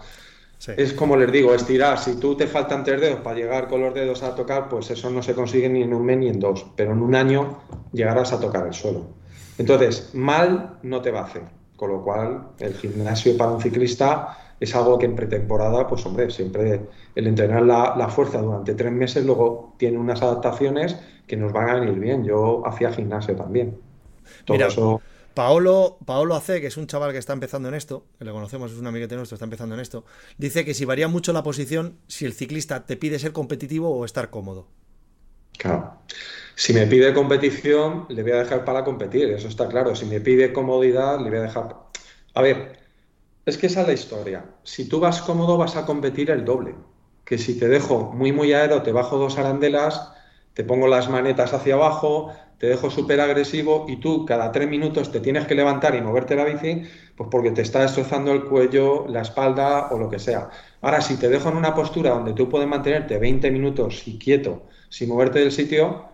Speaker 3: Sí. Es como les digo, estirar. Si tú te faltan tres dedos para llegar con los dedos a tocar, pues eso no se consigue ni en un mes ni en dos, pero en un año llegarás a tocar el suelo. Entonces, mal no te va a hacer. Con lo cual, el gimnasio para un ciclista es algo que en pretemporada, pues hombre, siempre el entrenar la, la, fuerza durante tres meses luego tiene unas adaptaciones que nos van a venir bien. Yo hacía gimnasio también.
Speaker 1: Todo Mira, eso... Paolo, Paolo Ace, que es un chaval que está empezando en esto, que le conocemos, es un amiguete nuestro, está empezando en esto, dice que si varía mucho la posición, si el ciclista te pide ser competitivo o estar cómodo.
Speaker 3: Claro. Si me pide competición, le voy a dejar para competir, eso está claro. Si me pide comodidad, le voy a dejar... A ver, es que esa es la historia. Si tú vas cómodo, vas a competir el doble. Que si te dejo muy, muy aero, te bajo dos arandelas, te pongo las manetas hacia abajo, te dejo súper agresivo y tú cada tres minutos te tienes que levantar y moverte la bici, pues porque te está destrozando el cuello, la espalda o lo que sea. Ahora, si te dejo en una postura donde tú puedes mantenerte 20 minutos y quieto, sin moverte del sitio,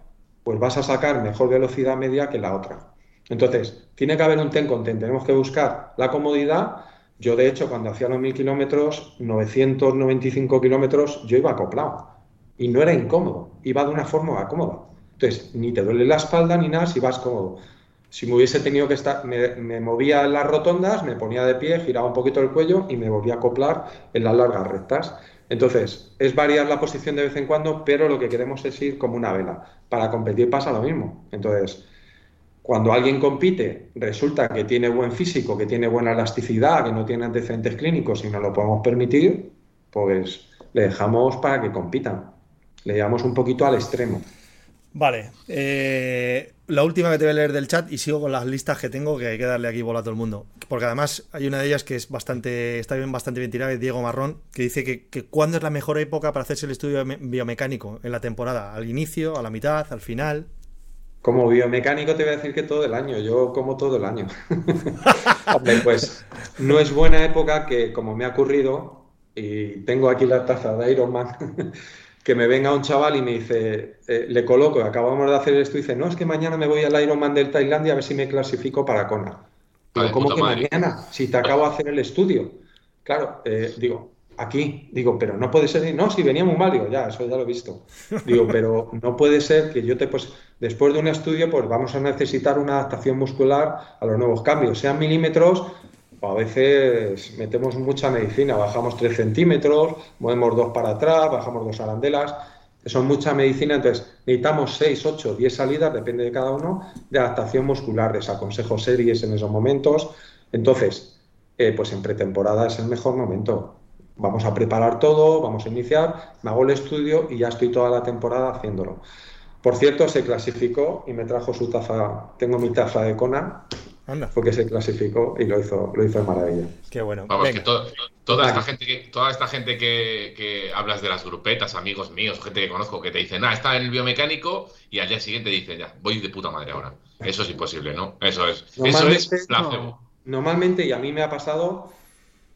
Speaker 3: pues vas a sacar mejor velocidad media que la otra. Entonces, tiene que haber un ten con ten. Tenemos que buscar la comodidad. Yo, de hecho, cuando hacía los 1000 kilómetros, 995 kilómetros, yo iba acoplado. Y no era incómodo, iba de una forma cómoda. Entonces, ni te duele la espalda ni nada si vas cómodo. Si me hubiese tenido que estar, me, movía en las rotondas, me ponía de pie, giraba un poquito el cuello y me volvía a acoplar en las largas rectas. Entonces, es variar la posición de vez en cuando, pero lo que queremos es ir como una vela. Para competir pasa lo mismo. Entonces, cuando alguien compite, resulta que tiene buen físico, que tiene buena elasticidad, que no tiene antecedentes clínicos y no lo podemos permitir, pues le dejamos para que compitan. Le llevamos un poquito al extremo.
Speaker 1: Vale. Eh, la última que te voy a leer del chat y sigo con las listas que tengo que hay que darle aquí bola a todo el mundo. Porque además hay una de ellas que es bastante, está bien, bastante bien tirada, es Diego Marrón, que dice que, que cuándo es la mejor época para hacerse el estudio biomecánico en la temporada. ¿Al inicio, a la mitad, al final?
Speaker 3: Como biomecánico te voy a decir que todo el año, yo como todo el año. pues no es buena época que, como me ha ocurrido, y tengo aquí la taza de Ironman, que me venga un chaval y me dice, eh, le coloco, acabamos de hacer esto, y dice, no, es que mañana me voy al Ironman del Tailandia a ver si me clasifico para Kona. Digo, ¿cómo que mañana? Si te acabo de hacer el estudio. Claro, eh, digo, aquí, digo, pero no puede ser, no, si venía muy mal, digo, ya, eso ya lo he visto. Digo, pero no puede ser que yo te, pues, después de un estudio, pues vamos a necesitar una adaptación muscular a los nuevos cambios, sean milímetros a veces metemos mucha medicina, bajamos 3 centímetros, movemos dos para atrás, bajamos dos arandelas, son mucha medicina, entonces necesitamos 6, 8, 10 salidas, depende de cada uno, de adaptación muscular, desaconsejo series en esos momentos. Entonces, eh, pues en pretemporada es el mejor momento. Vamos a preparar todo, vamos a iniciar, me hago el estudio y ya estoy toda la temporada haciéndolo. Por cierto, se clasificó y me trajo su taza, tengo mi taza de Conan, porque se clasificó y lo hizo, lo hizo de maravilla.
Speaker 1: Qué bueno.
Speaker 2: Vamos, que toda, esta gente que, toda esta gente que, hablas de las grupetas, amigos míos, gente que conozco, que te dicen, ah, está en el biomecánico y al día siguiente dicen, ya, voy de puta madre ahora. Eso es imposible, ¿no? Eso es. Eso es placebo.
Speaker 3: Normalmente, y a mí me ha pasado,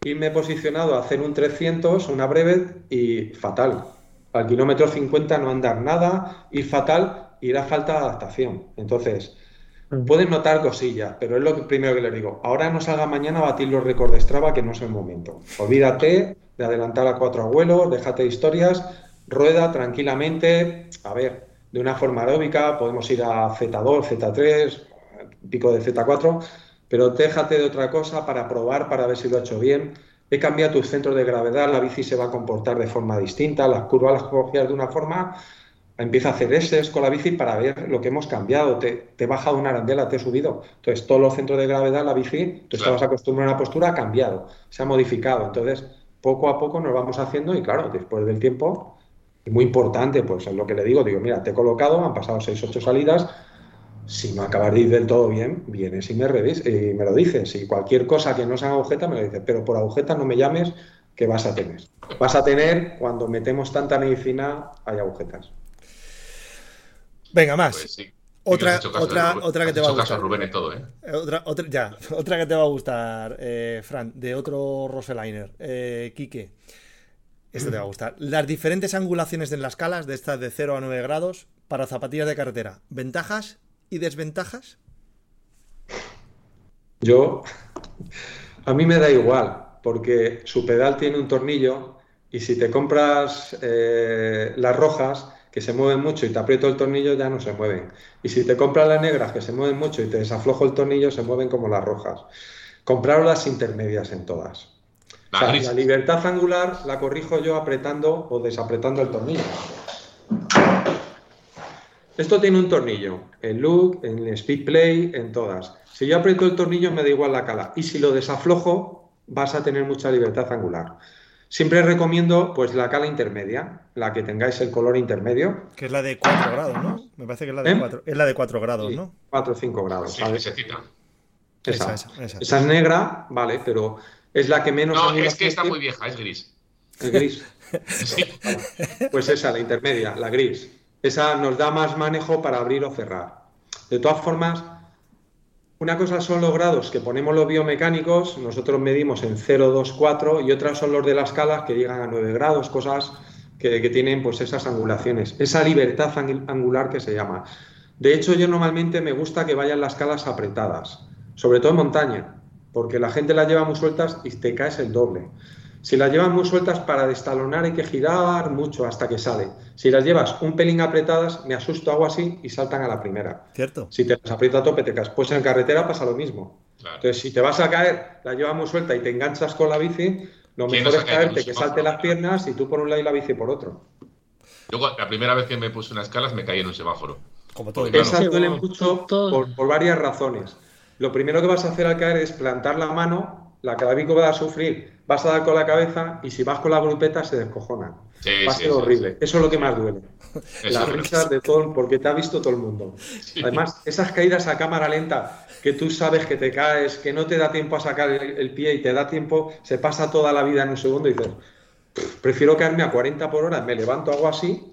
Speaker 3: irme posicionado a hacer un 300, una breve y fatal. Al kilómetro 50 no andar nada, ir fatal, ir a falta de adaptación. Entonces. Pueden notar cosillas, pero es lo primero que les digo. Ahora no salga mañana a batir los récords de Strava, que no es el momento. Olvídate de adelantar a cuatro abuelos, déjate de historias, rueda tranquilamente. A ver, de una forma aeróbica, podemos ir a Z2, Z3, pico de Z4, pero déjate de otra cosa para probar, para ver si lo ha hecho bien. He cambiado tu centro de gravedad, la bici se va a comportar de forma distinta, las curvas las cogías de una forma empieza a hacer S con la bici para ver lo que hemos cambiado. Te, te he bajado una arandela, te he subido. Entonces, todos los centros de gravedad, la bici, tú estabas acostumbrado a una postura, ha cambiado, se ha modificado. Entonces, poco a poco nos vamos haciendo y claro, después del tiempo, y muy importante, pues es lo que le digo, digo, mira, te he colocado, han pasado 6, 8 salidas, si no acabas de ir del todo bien, vienes y me, y me lo dices. Y cualquier cosa que no sea agujeta, me lo dices, pero por agujeta no me llames, que vas a tener. Vas a tener, cuando metemos tanta medicina, hay agujetas.
Speaker 1: Venga, más. Pues otra, otra, otra que te va a gustar.
Speaker 2: ¿eh?
Speaker 1: Otra, otra, ya, otra que te va a gustar, eh, Fran, de otro Roseliner. Eh, Quique, este te va a gustar. Las diferentes angulaciones en las calas, de estas de 0 a 9 grados, para zapatillas de carretera. ¿Ventajas y desventajas?
Speaker 3: Yo, a mí me da igual, porque su pedal tiene un tornillo y si te compras eh, las rojas, que se mueven mucho y te aprieto el tornillo, ya no se mueven. Y si te compras las negras que se mueven mucho y te desaflojo el tornillo, se mueven como las rojas. Compraros las intermedias en todas. La, libertad angular la corrijo yo apretando o desapretando el tornillo. Esto tiene un tornillo, en look, en speed play, en todas. Si yo aprieto el tornillo me da igual la cala. Y si lo desaflojo, vas a tener mucha libertad angular. Siempre recomiendo pues la cala intermedia, la que tengáis el color intermedio.
Speaker 1: Que es la de 4 grados, ¿no? Me parece que es la de 4, ¿Eh? es la de 4 grados, ¿no?
Speaker 3: 4 o 5 grados.
Speaker 2: Sí,
Speaker 3: ¿sabes?
Speaker 2: Esa,
Speaker 3: esa, esa, esa, es negra, vale, pero es la que menos...
Speaker 2: No, es que está muy vieja, es gris.
Speaker 3: ¿Es gris? sí. Pues esa, la intermedia, la gris. Esa nos da más manejo para abrir o cerrar. De todas formas, una cosa son los grados que ponemos los biomecánicos, nosotros medimos en 0, 2, 4 y otras son los de las escalas que llegan a 9 grados, cosas que, tienen pues esas angulaciones, esa libertad angular que se llama. De hecho, yo normalmente me gusta que vayan las calas apretadas, sobre todo en montaña, porque la gente las lleva muy sueltas y te caes el doble. Si las llevas muy sueltas para destalonar hay que girar mucho hasta que sale. Si las llevas un pelín apretadas, me asusto, hago así y saltan a la primera.
Speaker 1: Cierto.
Speaker 3: Si te las aprieta a tope, te caes. Pues en carretera pasa lo mismo. Entonces, si te vas a caer, la llevas muy suelta y te enganchas con la bici, lo mejor es caerte, que salte las piernas y tú por un lado y la bici por otro.
Speaker 2: Yo la primera vez que me puse unas calas me caí en un semáforo.
Speaker 3: Como todo. Esas duelen mucho por, por varias razones. Lo primero que vas a hacer al caer es plantar la mano la clavícula va a sufrir, vas a dar con la cabeza y si vas con la grupeta se descojona. va a ser horrible. Eso es lo que más duele. Las risas de todo, porque te ha visto todo el mundo. Además, esas caídas a cámara lenta, que tú sabes que te caes, que no te da tiempo a sacar el, pie y te da tiempo, se pasa toda la vida en un segundo y dices, prefiero caerme a 40 por hora, me levanto, hago así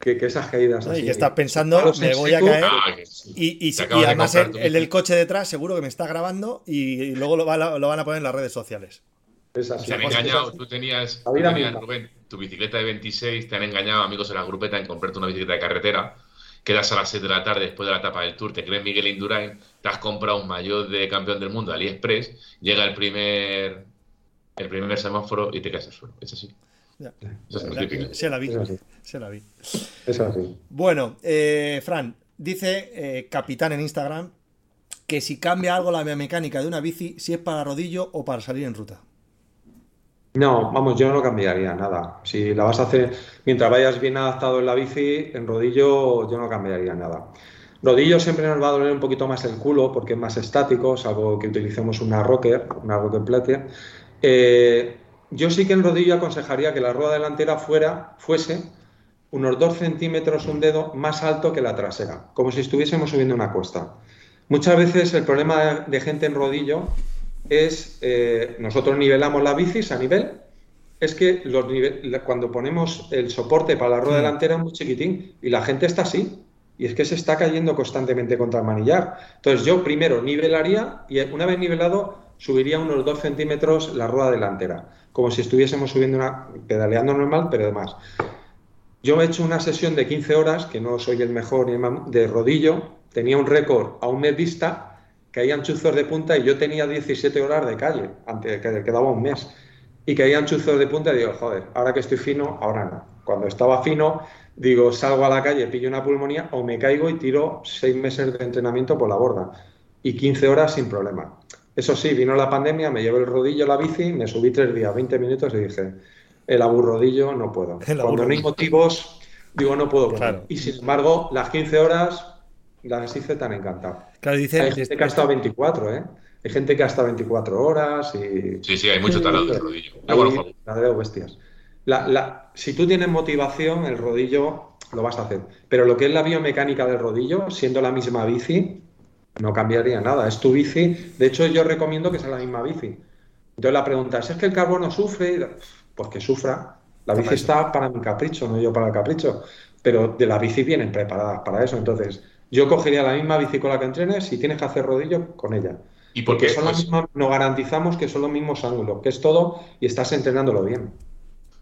Speaker 3: que, esas caídas
Speaker 1: así. Y que estás pensando, me voy a caer. Ah, y, además el, del coche detrás seguro que me está grabando y, luego lo, van a poner en las redes sociales.
Speaker 2: Se han engañado, tú tenías, tu bicicleta de 26, te han engañado amigos de la grupeta en comprarte una bicicleta de carretera, quedas a las 6 de la tarde después de la etapa del Tour, te crees Miguel Indurain, te has comprado un maillot de campeón del mundo AliExpress, llega el primer el primer semáforo y te caes al suelo. Es así.
Speaker 1: Se la vi. Se la vi.
Speaker 3: Es así.
Speaker 1: Bueno, eh, Fran, dice eh, Capitán en Instagram que si cambia algo la mecánica de una bici, si es para rodillo o para salir en ruta.
Speaker 3: No, vamos, yo no cambiaría nada. Si la vas a hacer mientras vayas bien adaptado en la bici, en rodillo yo no cambiaría nada. Rodillo siempre nos va a doler un poquito más el culo porque es más estático, salvo que utilicemos una rocker, una rocker plate. Eh, yo sí que en rodillo aconsejaría que la rueda delantera fuera, fuese unos 2 centímetros, un dedo más alto que la trasera, como si estuviésemos subiendo una cuesta. Muchas veces el problema de gente en rodillo es, eh, nosotros nivelamos la bicis a nivel, es que los cuando ponemos el soporte para la rueda delantera es muy chiquitín y la gente está así. Y es que se está cayendo constantemente contra el manillar. Entonces yo primero nivelaría y una vez nivelado subiría unos 2 centímetros la rueda delantera como si estuviésemos subiendo una, pedaleando normal, pero además. Yo he hecho una sesión de 15 horas, que no soy el mejor de rodillo, tenía un récord a un mes vista, caían chuzos de punta y yo tenía 17 horas de calle, antes que quedaba un mes. Y caían chuzos de punta y digo, joder, ahora que estoy fino, ahora no. Cuando estaba fino, digo, salgo a la calle, pillo una pulmonía o me caigo y tiro seis meses de entrenamiento por la borda. Y 15 horas sin problema. Eso sí, vino la pandemia, me llevé el rodillo a la bici, me subí tres días, 20 minutos y dije, el aburrodillo no puedo. Cuando no hay motivos, digo, no puedo. Y sin embargo, las 15 horas las hice tan encantado. hay gente que ha estado 24, ¿eh? Hay gente que ha estado 24 horas y...
Speaker 2: Sí, sí, hay mucho talento del rodillo.
Speaker 3: Hay, bestias. si tú tienes motivación, el rodillo lo vas a hacer. Pero lo que es la biomecánica del rodillo, siendo la misma bici, no cambiaría nada. Es tu bici. De hecho, yo recomiendo que sea la misma bici. Entonces la pregunta es, ¿es que el carbono sufre? Pues que sufra. La bici está para mi capricho, no yo para el capricho. Pero de la bici vienen preparadas para eso. Entonces, yo cogería la misma bici con la que entrenes. Si tienes que hacer rodillo, con ella.
Speaker 2: ¿Y porque
Speaker 3: son las pues mismas, garantizamos que son los mismos ángulos, que es todo y estás entrenándolo bien.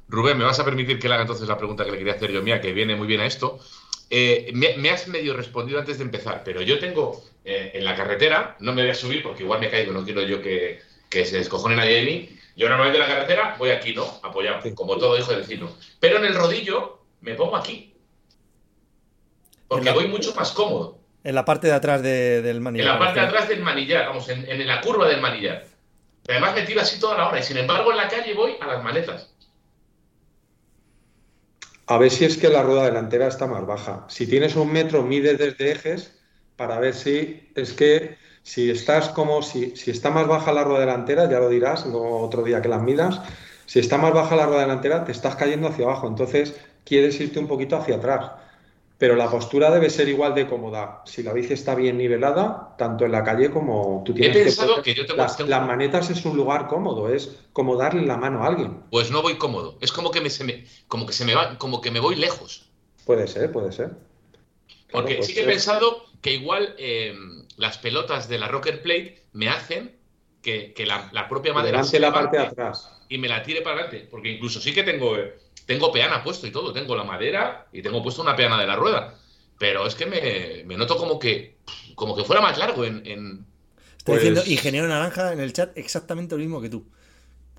Speaker 2: Rubén, ¿me vas a permitir que le haga entonces la pregunta que le quería hacer yo mía, que viene muy bien a esto? Eh, me, has medio respondido antes de empezar, pero yo tengo eh, en la carretera, no me voy a subir porque igual me caigo, no quiero yo que, se descojone nadie de mí. Yo normalmente en la carretera voy aquí, ¿no? Apoyado, como todo hijo del vecino. Pero en el rodillo me pongo aquí. Porque voy mucho más cómodo.
Speaker 1: En la parte de atrás del manillar.
Speaker 2: En la parte de atrás del manillar, vamos, en, en la curva del manillar. Además me tiro así toda la hora y sin embargo en la calle voy a las maletas.
Speaker 3: A ver si es que la rueda delantera está más baja. Si tienes un metro, mide desde ejes para ver si es que si estás como si, si está más baja la rueda delantera, ya lo dirás, no otro día que las midas, si está más baja la rueda delantera, te estás cayendo hacia abajo. Entonces quieres irte un poquito hacia atrás pero la postura debe ser igual de cómoda. Si la bici está bien nivelada, tanto en la calle como tú tienes
Speaker 2: He pensado que, yo te
Speaker 3: las, las, manetas es un lugar cómodo, es como darle la mano a alguien.
Speaker 2: Pues no voy cómodo, es como que me, se me, como que se me va, como que me voy lejos.
Speaker 3: Puede ser, puede ser.
Speaker 2: Porque sí que he pensado que igual eh, las pelotas de la Rocker Plate me hacen que, la, propia madera
Speaker 3: se la parte de atrás
Speaker 2: y me la tire para adelante, porque incluso sí que tengo eh, tengo peana puesto y todo, tengo la madera y tengo puesto una peana de la rueda. pero es que me, me noto como que, como que fuera más largo en... en...
Speaker 1: Estoy
Speaker 3: Pues-
Speaker 1: diciendo ingeniero naranja en el chat exactamente lo mismo que tú.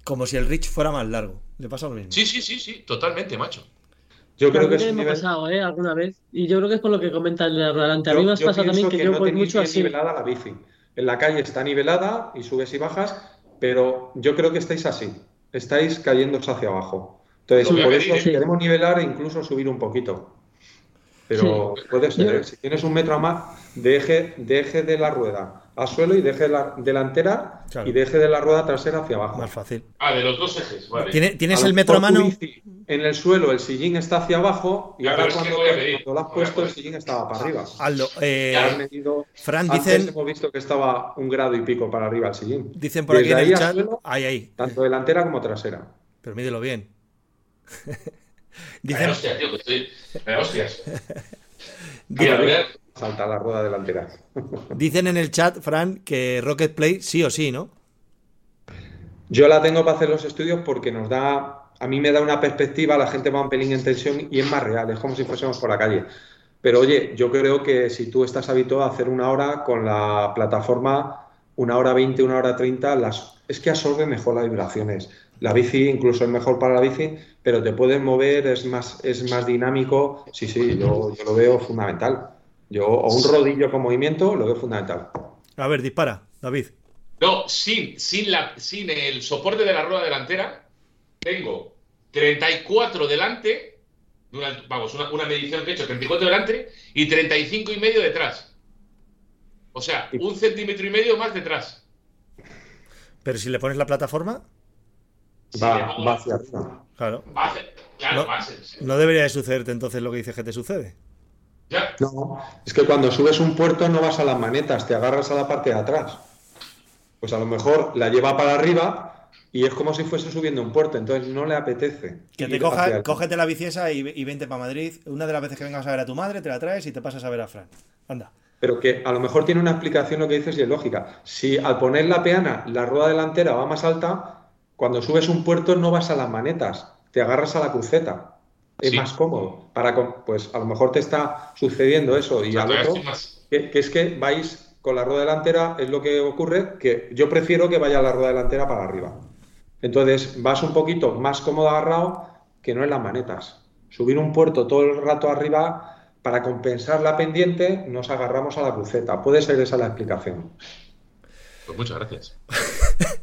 Speaker 1: Como si el Rich fuera más largo. Le pasa lo mismo.
Speaker 2: Sí, sí, sí, sí, totalmente, macho.
Speaker 3: Yo creo que
Speaker 4: me ha pasado, ¿eh? Alguna vez. Y yo creo que es por lo que comenta el de adelante. A
Speaker 3: Yo-
Speaker 4: mí me
Speaker 3: yo
Speaker 4: pasado también que, yo
Speaker 3: no
Speaker 4: voy mucho
Speaker 3: bien
Speaker 4: así.
Speaker 3: nivelada la bici. En la calle está nivelada y subes y bajas, pero yo creo que estáis así. Estáis cayéndose hacia abajo. Entonces,
Speaker 2: a
Speaker 3: por eso
Speaker 4: sí.
Speaker 3: queremos nivelar e incluso subir un poquito. Pero puede ser, ¿eh? si tienes un metro más de eje, de eje de la rueda al suelo y de eje de la delantera
Speaker 1: Claro.
Speaker 3: y de eje de la rueda trasera hacia abajo.
Speaker 1: Más fácil.
Speaker 2: Ah, de los dos ejes, vale.
Speaker 1: ¿Tiene- ¿Tienes
Speaker 3: A
Speaker 1: el metro a mano?
Speaker 3: bici En el suelo el sillín está hacia abajo y ahora cuando,
Speaker 2: a
Speaker 3: lo has
Speaker 2: a
Speaker 3: puesto el sillín estaba para arriba.
Speaker 1: Aldo, eh,
Speaker 3: medido-
Speaker 1: Fran,
Speaker 3: Antes
Speaker 1: dicen,
Speaker 3: hemos visto que estaba un grado y pico para arriba el sillín.
Speaker 1: dicen por aquí
Speaker 3: Desde
Speaker 1: en
Speaker 3: ahí
Speaker 1: el
Speaker 3: al
Speaker 1: chat.
Speaker 3: suelo,
Speaker 1: Ahí, ahí.
Speaker 3: tanto delantera como trasera.
Speaker 1: Pero mídelo bien. Dicen,
Speaker 2: hostia, tío, que estoy... Vaya hostias.
Speaker 1: Mira,
Speaker 2: Mira, mira.
Speaker 3: Salta la rueda delantera.
Speaker 1: dicen en el chat, Fran, que Rocket Play sí o sí, ¿no?
Speaker 3: Yo la tengo para hacer los estudios porque nos da, a mí me da una perspectiva, la gente va un pelín en tensión y es más real, es como si fuésemos por la calle. Pero oye, yo creo que si tú estás habituado a hacer una hora con la plataforma, una hora 20, una hora 30, las, es que absorbe mejor las vibraciones. La bici incluso es mejor para la bici, pero te puedes mover, es más, es más dinámico. Sí, sí, yo, yo lo veo fundamental. Yo, o un rodillo con movimiento, lo veo fundamental.
Speaker 1: A ver, dispara, David.
Speaker 2: No, sin, sin, la, sin el soporte de la rueda delantera, tengo 34 delante, una- vamos, una, una medición que he hecho, 34 delante y 35 y medio detrás. O sea, un centímetro y medio más detrás.
Speaker 1: Pero si le pones la plataforma,
Speaker 3: Va, hacia arriba.
Speaker 1: claro.
Speaker 2: va a hacer- claro,
Speaker 1: No.
Speaker 2: va a ser- sí.
Speaker 1: No debería de sucederte entonces lo que dices que te sucede.
Speaker 2: Ya.
Speaker 3: No, es que cuando subes un puerto no vas a las manetas, te agarras a la parte de atrás. Pues a lo mejor la lleva para arriba y es como si fuese subiendo un puerto, entonces no le apetece.
Speaker 1: Que te coja,
Speaker 3: hacia
Speaker 1: cógete la biciesa y, y vente para Madrid. Una de las veces que vengas a ver a tu madre, te la traes y te pasas a ver a Fran. Anda.
Speaker 3: Pero que a lo mejor tiene una explicación lo que dices y es lógica. Si al poner la peana la rueda delantera va más alta, cuando subes un puerto no vas a las manetas, te agarras a la cruceta. Es
Speaker 2: Sí.
Speaker 3: más cómodo. Para, pues a lo mejor te está sucediendo eso y
Speaker 2: O sea,
Speaker 3: al otro... Que, que es que vais con la rueda delantera, es lo que ocurre, que yo prefiero que vaya la rueda delantera para arriba. Entonces vas un poquito más cómodo agarrado que no en las manetas. Subir un puerto todo el rato arriba, para compensar la pendiente, nos agarramos a la cruceta. Puede ser esa la explicación.
Speaker 2: Pues muchas gracias.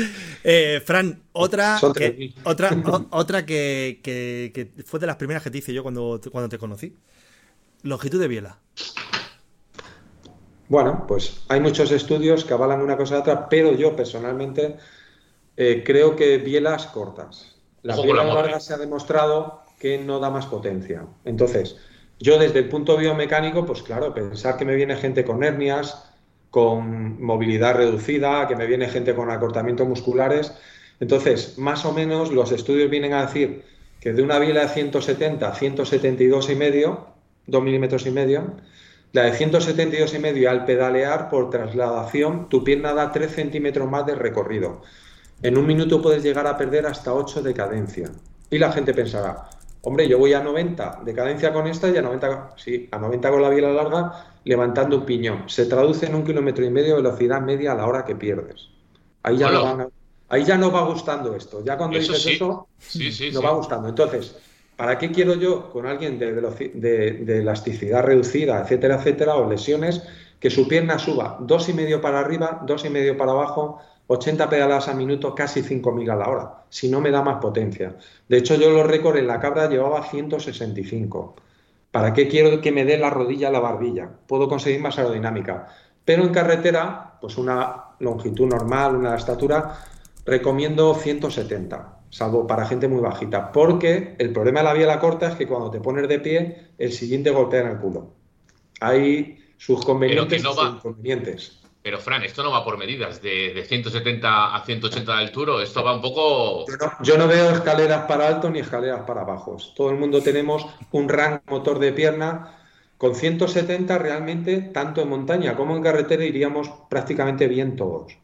Speaker 1: Eh, Fran, otra que,
Speaker 3: 3.000.
Speaker 1: otra, o- otra que, que- que fue de las primeras que te hice yo cuando, cuando te conocí. Longitud de biela.
Speaker 3: Bueno, pues hay muchos estudios que avalan una cosa a otra, pero yo personalmente eh, creo que bielas cortas. La
Speaker 2: la
Speaker 3: biela
Speaker 2: moda,
Speaker 3: larga
Speaker 2: eh.
Speaker 3: se ha demostrado que no da más potencia. Entonces, yo desde el punto biomecánico, pues claro, pensar que me viene gente con hernias, con movilidad reducida, que me viene gente con acortamientos musculares. Entonces, más o menos los estudios vienen a decir que de una biela de 170 a 172 y medio, 2 milímetros y medio, la de 172 y medio al pedalear por trasladación, tu pierna da 3 centímetros más de recorrido. En un minuto puedes llegar a perder hasta 8 de cadencia. Y la gente pensará, hombre, yo voy a 90 de cadencia con esta y a 90, sí, a 90 con la biela larga, levantando un piñón. Se traduce en un kilómetro y medio de velocidad media a la hora que pierdes. Ahí ya,
Speaker 2: Hola.
Speaker 3: nos van a- ahí ya nos va gustando esto. Ya cuando
Speaker 2: Eso
Speaker 3: dices
Speaker 2: sí.
Speaker 3: eso,
Speaker 2: Sí, sí, sí.
Speaker 3: va gustando. Entonces, ¿para qué quiero yo con alguien de, de elasticidad reducida, etcétera, etcétera, o lesiones, que su pierna suba dos y medio para arriba, dos y medio para abajo, 80 pedaladas a minuto, casi 5.000 a la hora? Si no me da más potencia. De hecho, yo los récords en la cabra llevaba 165. ¿Para qué quiero que me dé la rodilla a la barbilla? Puedo conseguir más aerodinámica. Pero en carretera, pues una longitud normal, una estatura, recomiendo 170, salvo para gente muy bajita, porque el problema de la biela corta es que cuando te pones de pie, el siguiente golpea en el culo. Hay sus convenientes
Speaker 2: no
Speaker 3: sus inconvenientes.
Speaker 2: Pero, Fran, esto no va por medidas de, de 170 a 180 de altura. Esto va un poco.
Speaker 3: Yo no, yo no veo escaleras para alto ni escaleras para bajos. Todo el mundo tenemos un rango motor de pierna. Con 170 realmente, tanto en montaña como en carretera, iríamos prácticamente bien todos.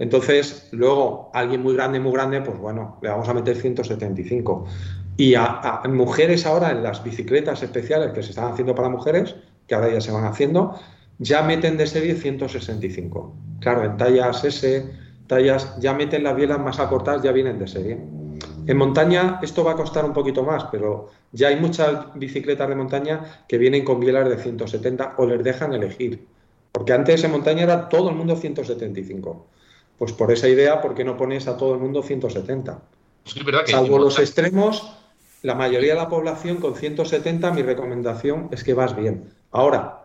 Speaker 3: Entonces, luego, alguien muy grande, muy grande, pues bueno, le vamos a meter 175. Y a, mujeres ahora en las bicicletas especiales que se están haciendo para mujeres, que ahora ya se van haciendo, ya meten de serie 165. Claro, en tallas S, tallas, ya meten las bielas más acortadas, ya vienen de serie. En montaña esto va a costar un poquito más, pero ya hay muchas bicicletas de montaña que vienen con bielas de 170 o les dejan elegir. Porque antes en montaña era todo el mundo 175. Pues por esa idea, ¿por qué no pones a todo el mundo 170? Salvo los extremos, la mayoría de la población con 170, mi recomendación es que vas bien. Ahora,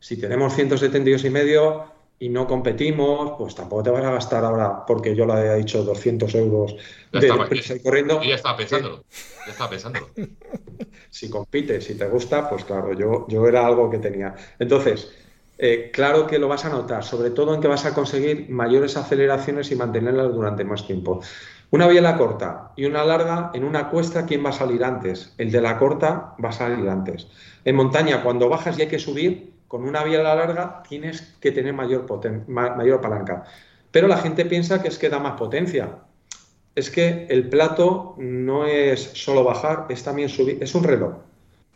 Speaker 3: si tenemos 172 y medio y no competimos, pues tampoco te vas a gastar ahora, porque yo le había dicho 200 euros
Speaker 2: de prisa y corriendo. ya estaba pensándolo. Ya estaba pensándolo.
Speaker 3: si compites, si te gusta, pues claro, yo, yo era algo que tenía. Entonces, eh, claro que lo vas a notar, sobre todo en que vas a conseguir mayores aceleraciones y mantenerlas durante más tiempo. Una biela corta y una larga, en una cuesta, ¿quién va a salir antes? El de la corta va a salir antes. En montaña, cuando bajas y hay que subir, con una biela larga tienes que tener mayor, mayor palanca. Pero la gente piensa que es que da más potencia. Es que el plato no es solo bajar, es también subir, es un reloj.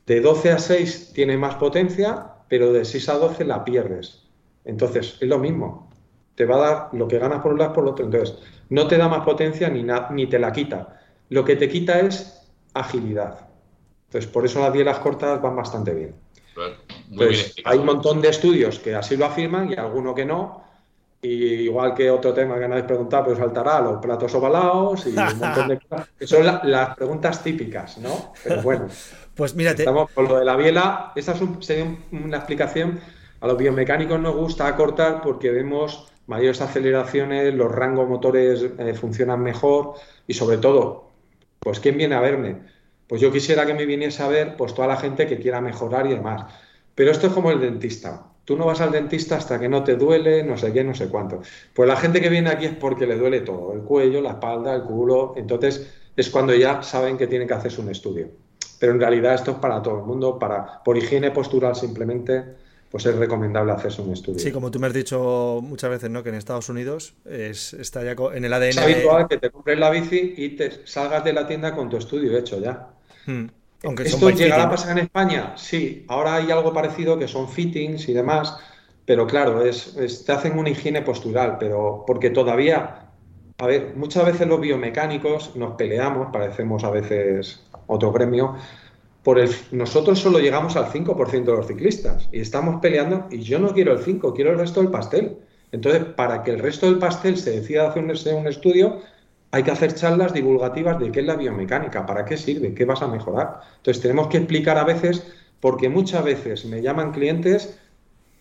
Speaker 3: De 12 a 6 tiene más potencia, pero de 6 a 12 la pierdes. Entonces, es lo mismo. Te va a dar lo que ganas por un lado por el otro. Entonces, no te da más potencia ni, ni te la quita. Lo que te quita es agilidad. Entonces, por eso las bielas cortas van bastante bien. Hay un montón de estudios que así lo afirman y alguno que no. Y igual que otro tema que no habéis preguntado, pues saltará los platos ovalados y un montón de cosas. Que son las preguntas típicas, ¿no? Pero bueno.
Speaker 1: Pues mírate.
Speaker 3: Estamos con lo de la biela. Esta sería una explicación. A los biomecánicos nos gusta acortar porque vemos mayores aceleraciones, los rangos motores eh, funcionan mejor y sobre todo, pues ¿quién viene a verme? Pues yo quisiera que me viniese a ver pues toda la gente que quiera mejorar y demás. Pero esto es como el dentista. Tú no vas al dentista hasta que no te duele, no sé qué, no sé cuánto. Pues la gente que viene aquí es porque le duele todo, el cuello, la espalda, el culo. Entonces es cuando ya saben que tienen que hacerse un estudio pero en realidad esto es para todo el mundo, para por higiene postural simplemente, pues es recomendable hacerse un estudio.
Speaker 1: Sí, como tú me has dicho muchas veces, ¿no? Que en Estados Unidos es, está ya en el ADN. Es
Speaker 3: habitual que te compres la bici y te salgas de la tienda con tu estudio hecho ya. Hmm. Aunque ¿Esto llegará a pasar en España? Sí, ahora hay algo parecido que son fittings y demás, pero claro, es, te hacen una higiene postural, pero porque todavía, a ver, muchas veces los biomecánicos nos peleamos, parecemos a veces otro gremio, por el, nosotros solo llegamos al 5% de los ciclistas y estamos peleando y yo no quiero el 5, quiero el resto del pastel. Entonces, para que el resto del pastel se decida hacer un, estudio, hay que hacer charlas divulgativas de qué es la biomecánica, para qué sirve, qué vas a mejorar. Entonces, tenemos que explicar a veces, porque muchas veces me llaman clientes,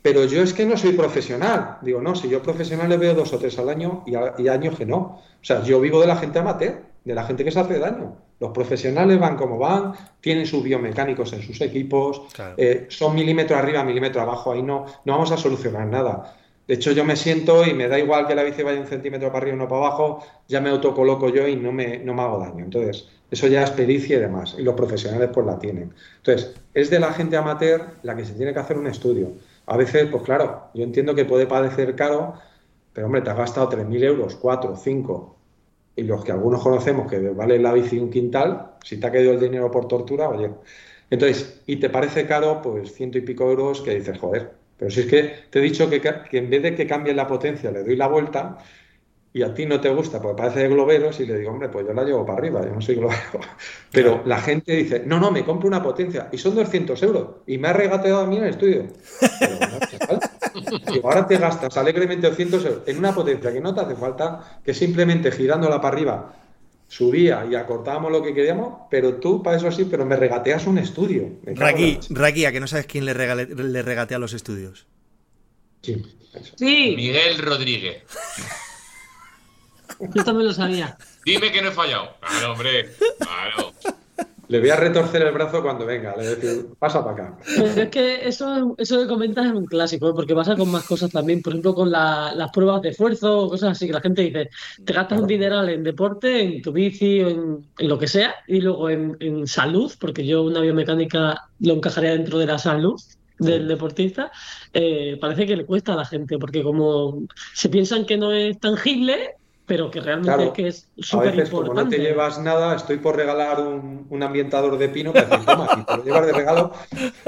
Speaker 3: pero yo es que no soy profesional. Digo, no, si yo profesional le veo dos o tres al año y, y años que no. O sea, yo vivo de la gente amateur de la gente que se hace daño. Los profesionales van como van, tienen sus biomecánicos en sus equipos, eh, son milímetro arriba, milímetro abajo, ahí no, no vamos a solucionar nada. De hecho, yo me siento y me da igual que la bici vaya un centímetro para arriba o no para abajo, ya me autocoloco yo y no me, no me hago daño. Entonces, eso ya es pericia y demás, y los profesionales pues la tienen. Entonces, es de la gente amateur la que se tiene que hacer un estudio. A veces, pues claro, yo entiendo que puede parecer caro, pero hombre, te has gastado 3.000 euros, 4, 5, y los que algunos conocemos que vale la bici un quintal, si te ha caído el dinero por tortura, oye. Entonces, y te parece caro, pues ciento y pico euros que dices, joder, pero si es que te he dicho que, que en vez de que cambie la potencia, le doy la vuelta y a ti no te gusta porque parece de globeros y le digo, hombre, pues yo la llevo para arriba, yo no soy globero. Pero la gente dice, no, no, me compro una potencia y son 200 euros y me ha regateado a mí en el estudio. Pero, ahora te gastas alegremente 200 euros en una potencia que no te hace falta, que simplemente girándola para arriba subía y acortábamos lo que queríamos, pero tú para eso sí, pero me regateas un estudio.
Speaker 1: Raki, ¿a que no sabes quién le, le regatea los estudios?
Speaker 2: Sí. sí. Miguel Rodríguez.
Speaker 4: Yo también lo sabía.
Speaker 2: Dime que no he fallado. Claro, hombre. Claro.
Speaker 3: Le voy a retorcer el brazo cuando venga, le voy a decir, pasa para acá.
Speaker 4: es que eso, eso que comentas es un clásico, ¿eh? porque pasa con más cosas también, por ejemplo, con las pruebas de esfuerzo, cosas así, que la gente dice, te gastas un dineral en deporte, en tu bici, en, en lo que sea, y luego en, en, salud, porque yo una biomecánica lo encajaría dentro de la salud del deportista, eh, parece que le cuesta a la gente, porque como se piensan que no es tangible, pero que realmente es que es súper importante.
Speaker 3: Como no te llevas nada, estoy por regalar un, un ambientador de pino, que toma, si te lo llevas de regalo,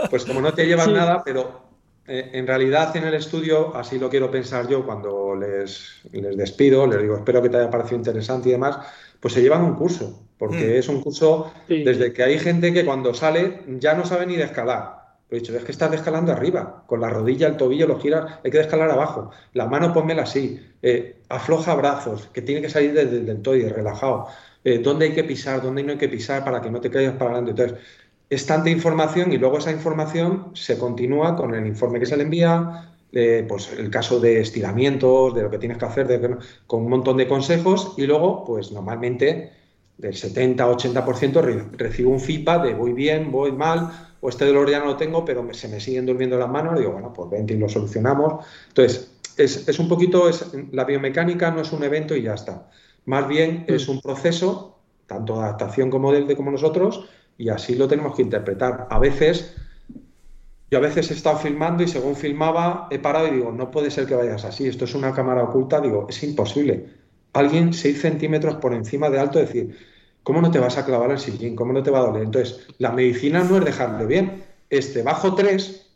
Speaker 3: pues como no te llevas nada, pero eh, en realidad en el estudio, así lo quiero pensar yo cuando les, les, despido, les digo, espero que te haya parecido interesante y demás, pues se llevan un curso, porque mm. es un curso desde que hay gente que cuando sale ya no sabe ni de escalar. Pero he dicho, es que estás descalando arriba, con la rodilla, el tobillo, lo giras, hay que descalar abajo. La mano pónmela así, eh, afloja brazos, que tiene que salir desde el deltoide, relajado. Eh, ¿Dónde hay que pisar? ¿Dónde no hay que pisar para que no te caigas para adelante? Entonces, es tanta información y luego esa información se continúa con el informe que se le envía, eh, pues el caso de estiramientos, de lo que tienes que hacer, con un montón de consejos y luego, pues normalmente del 70-80% recibo un feedback de voy bien, voy mal, o este dolor ya no lo tengo, pero se me siguen durmiendo las manos, digo, bueno, pues vente y lo solucionamos. Entonces, es, un poquito, es, la biomecánica no es un evento y ya está. Más bien es mm. un proceso, tanto de adaptación como de como nosotros, y así lo tenemos que interpretar. A veces, yo a veces he estado filmando y según filmaba he parado y digo, no puede ser que vayas así, esto es una cámara oculta, digo, es imposible. Alguien 6 centímetros por encima de alto, decir, ¿cómo no te vas a clavar el sillín? ¿Cómo no te va a doler? Entonces, la medicina no es dejarlo bien, este bajo tres,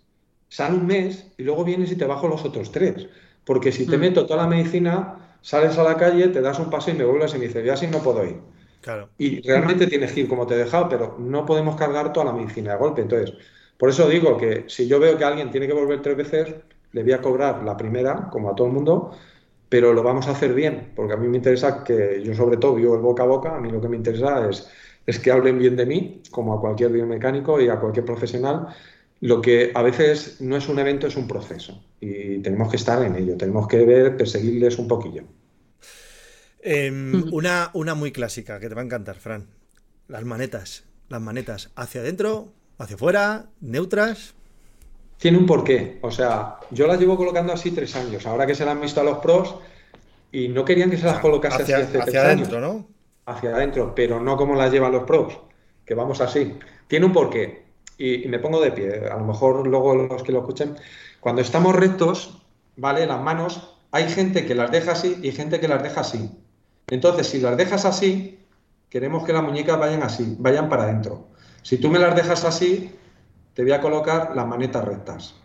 Speaker 3: sale un mes y luego vienes y te bajo los otros tres. Porque si te mm. meto toda la medicina, sales a la calle, te das un paso y me vuelves y me dices, ya así no puedo ir. Y realmente tienes que ir como te he dejado, pero no podemos cargar toda la medicina de golpe. Entonces, por eso digo que si yo veo que alguien tiene que volver tres veces, le voy a cobrar la primera, como a todo el mundo, pero lo vamos a hacer bien, porque a mí me interesa que yo sobre todo vivo el boca a boca, a mí lo que me interesa es, es que hablen bien de mí, como a cualquier biomecánico y a cualquier profesional. Lo que a veces no es un evento, es un proceso y tenemos que estar en ello, tenemos que ver, perseguirles un poquillo.
Speaker 1: Em, una, una muy clásica que te va a encantar, Fran. Las manetas. Las manetas hacia adentro, hacia afuera, neutras.
Speaker 3: Tiene un porqué. O sea, yo las llevo colocando así tres años. Ahora que se las han visto a los pros y no querían que se las colocase
Speaker 1: hacia,
Speaker 3: así
Speaker 1: hacia adentro, ¿no?
Speaker 3: Hacia adentro, pero no como las llevan los pros, que vamos así. Tiene un porqué. Y, y me pongo de pie. A lo mejor luego los que lo escuchen. Cuando estamos rectos, ¿vale? Las manos, hay gente que las deja así y gente que las deja así. Entonces, si las dejas así, queremos que las muñecas vayan así, vayan para adentro. Si tú me las dejas así, te voy a colocar las manetas rectas.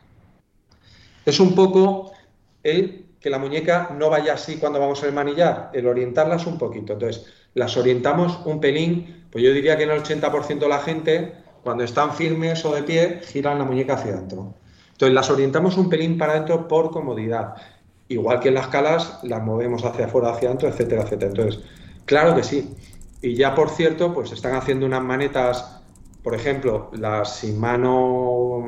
Speaker 3: Es un poco el que la muñeca no vaya así cuando vamos a manillar, el orientarlas un poquito. Entonces, las orientamos un pelín, pues yo diría que en el 80% de la gente, cuando están firmes o de pie, giran la muñeca hacia adentro. Entonces, las orientamos un pelín para adentro por comodidad. Igual que en las calas, las movemos hacia afuera, hacia adentro, etcétera, etcétera. Entonces, claro que sí. Y ya, por cierto, pues están haciendo unas manetas, por ejemplo, las sin mano,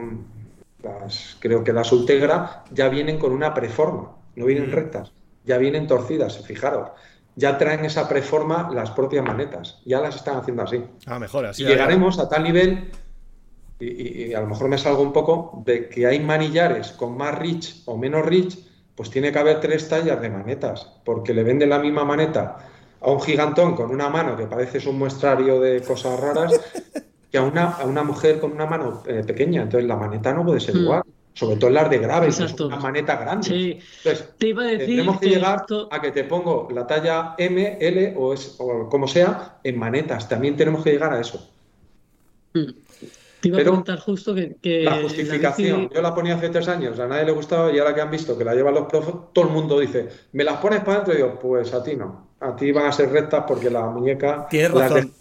Speaker 3: las, creo que las Ultegra, ya vienen con una preforma, no vienen mm. rectas, ya vienen torcidas, fijaros. Ya traen esa preforma las propias manetas, ya las están haciendo así.
Speaker 1: Ah, mejor así.
Speaker 3: Y llegaremos a tal nivel y, y, a lo mejor me salgo un poco, de que hay manillares con más rich o menos rich pues tiene que haber tres tallas de manetas, porque le venden la misma maneta a un gigantón con una mano que parece un muestrario de cosas raras que a una, a una mujer con una mano eh, pequeña. Entonces la maneta no puede ser hmm. igual. Sobre todo en las de graves, es una maneta grande.
Speaker 4: Sí.
Speaker 3: Entonces,
Speaker 4: te iba a decir
Speaker 3: tenemos que, llegar a que te pongo la talla M, L o, es, o como sea en manetas. También tenemos que llegar a eso.
Speaker 4: Hmm. Te iba a preguntar justo que,
Speaker 3: La justificación, yo la ponía hace tres años, a nadie le gustaba y ahora que han visto que la llevan los profes, todo el mundo dice, ¿me las pones para adentro? Y yo, pues a ti no. A ti van a ser rectas porque la muñeca.
Speaker 1: Tienes razón.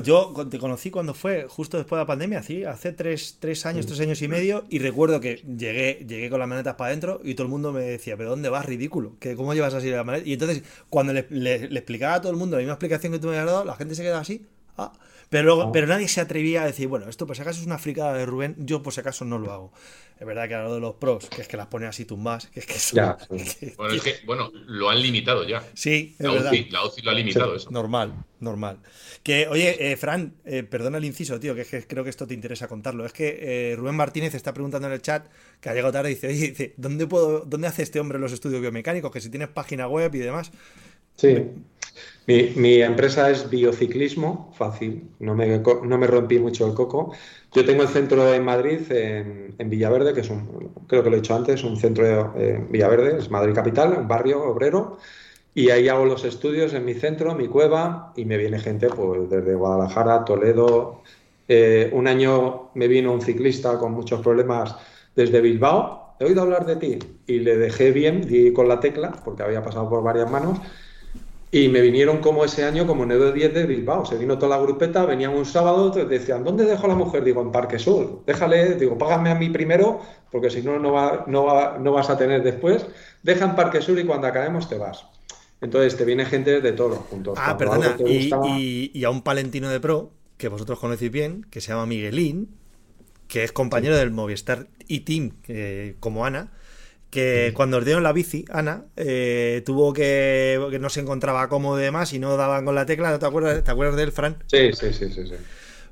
Speaker 1: Yo te conocí cuando fue justo después de la pandemia, ¿sí? hace tres, tres años, tres años y medio, y recuerdo que llegué, llegué con las manetas para adentro y todo el mundo me decía, ¿pero dónde vas? Ridículo. ¿Que ¿Cómo llevas así la maneta? Y entonces, cuando le, le, explicaba a todo el mundo la misma explicación que tú me habías dado, la gente se quedaba así. Ah, pero, luego, oh. pero nadie se atrevía a decir, bueno, esto por si acaso es una fricada de Rubén, yo por si acaso no lo hago. Es verdad que a lo de los pros, que es que las pone así tumbas, que es que eso,
Speaker 2: bueno, es que, bueno, lo han limitado ya.
Speaker 1: Sí,
Speaker 2: es la, verdad. UCI, la UCI lo ha limitado eso.
Speaker 1: Normal, normal. Que, oye, eh, Fran, eh, perdona el inciso, tío, que, es que creo que esto te interesa contarlo. Es que eh, Rubén Martínez está preguntando en el chat, que ha llegado tarde, y dice, oye, dice, ¿dónde, puedo, ¿dónde hace este hombre los estudios biomecánicos? Que si tienes página web y demás.
Speaker 3: Sí. Mi, empresa es biociclismo, fácil, no me, no me, rompí mucho el coco. Yo tengo el centro en Madrid, en, Villaverde, que es un, creo que lo he dicho antes, un centro en Villaverde, es Madrid Capital, un barrio obrero. Y ahí hago los estudios en mi centro, en mi cueva, y me viene gente pues desde Guadalajara, Toledo. Eh, un año me vino un ciclista con muchos problemas desde Bilbao. He oído hablar de ti y le dejé bien, di con la tecla, porque había pasado por varias manos. Y me vinieron como ese año, como 9 10 de Bilbao. Se vino toda la grupeta, venían un sábado, decían, ¿dónde dejo a la mujer? Digo, en Parque Sur. Déjale, digo, págame a mí primero, porque si no, no, va, no, va, no vas a tener después. Deja en Parque Sur y cuando acabemos te vas. Entonces te viene gente de todos los puntos.
Speaker 1: Ah, perdona, y, a un palentino de pro, que vosotros conocéis bien, que se llama Miguelín, que es compañero del Movistar y Team, como Ana, que cuando os dieron la bici, Ana, eh, tuvo que, que no se encontraba cómodo y demás y no daban con la tecla, ¿no te acuerdas, ¿te acuerdas de él, Fran?
Speaker 3: Sí, sí, sí, sí. sí.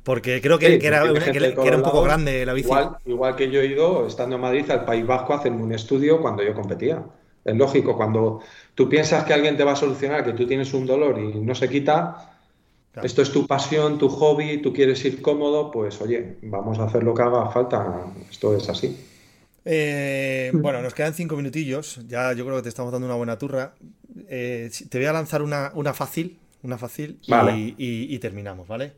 Speaker 1: Porque creo que, era, un poco grande la bici.
Speaker 3: Igual, igual, que yo he ido, estando en Madrid, al País Vasco, a hacerme un estudio cuando yo competía. Es lógico, cuando tú piensas que alguien te va a solucionar, que tú tienes un dolor y no se quita, esto es tu pasión, tu hobby, tú quieres ir cómodo, pues oye, vamos a hacer lo que haga falta. Esto es así.
Speaker 1: Eh, bueno, nos quedan cinco minutillos. Ya yo creo que te estamos dando una buena turra. Eh, te voy a lanzar una, fácil, una fácil y, terminamos, ¿vale?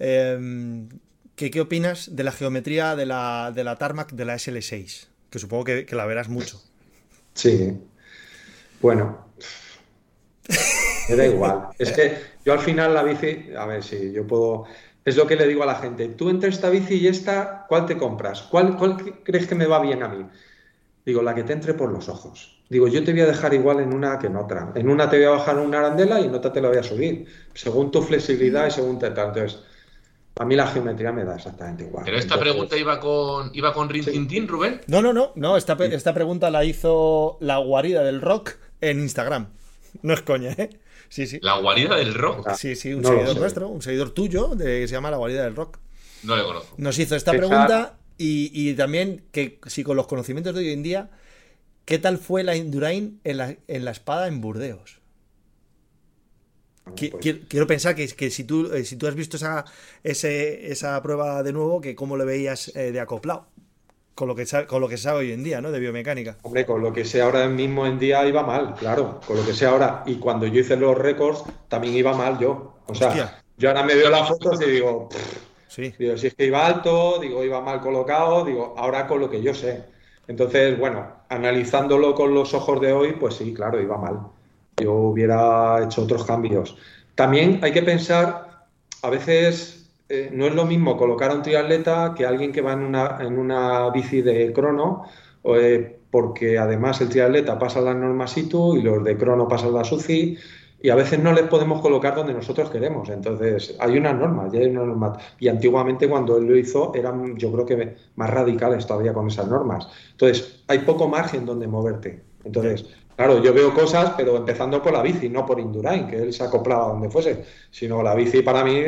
Speaker 1: Em, ¿qué, opinas de la geometría de la, de la Tarmac de la SL6? Que supongo que la verás mucho.
Speaker 3: Sí. Bueno. Me da igual. Es que yo al final la bici, a ver si yo puedo. Es lo que le digo a la gente. Tú entre esta bici y esta, ¿cuál te compras? ¿Cuál, ¿Cuál crees que me va bien a mí? Digo, la que te entre por los ojos. Digo, yo te voy a dejar igual en una que en otra. En una te voy a bajar una arandela y en otra te la voy a subir. Según tu flexibilidad y según te. Entonces, a mí la geometría me da exactamente igual.
Speaker 2: Pero esta pregunta iba con iba con Rin Rubén.
Speaker 1: No, no, no, no. Esta, esta pregunta la hizo la guarida del rock en Instagram. No es coña, ¿eh? Sí, sí.
Speaker 2: ¿La guarida del rock?
Speaker 1: Sí, sí, un seguidor nuestro, un seguidor tuyo, de, que se llama La guarida del rock.
Speaker 2: No le conozco.
Speaker 1: Nos hizo esta pregunta y, y, también que si con los conocimientos de hoy en día, ¿qué tal fue la Indurain en la, en la espada en Burdeos? Pues quiero, pensar que, si, tú, eh, si tú has visto esa, esa prueba de nuevo, que cómo lo veías eh, de acoplado. Con lo, que, con lo que se sabe hoy en día, ¿no? De biomecánica.
Speaker 3: Hombre, con lo que sé ahora mismo en día iba mal, claro. Con lo que sé ahora. Y cuando yo hice los récords, también iba mal yo. O sea, yo ahora me veo las fotos y digo, sí. digo, si es que iba alto, digo, iba mal colocado, digo, ahora con lo que yo sé. Entonces, bueno, analizándolo con los ojos de hoy, pues sí, claro, iba mal yo hubiera hecho otros cambios. También hay que pensar, a veces eh, no es lo mismo colocar a un triatleta que alguien que va en una, en una bici de crono, eh, porque además el triatleta pasa la norma situ y los de crono pasan la SUCI y a veces no les podemos colocar donde nosotros queremos. Entonces, hay unas normas, ya hay una norma. Y antiguamente cuando él lo hizo eran, yo creo que más radicales todavía con esas normas. Entonces, hay poco margen donde moverte. Entonces, Claro, yo veo cosas, pero empezando por la bici, no por Indurain, que él se acoplaba donde fuese, sino la bici para mí,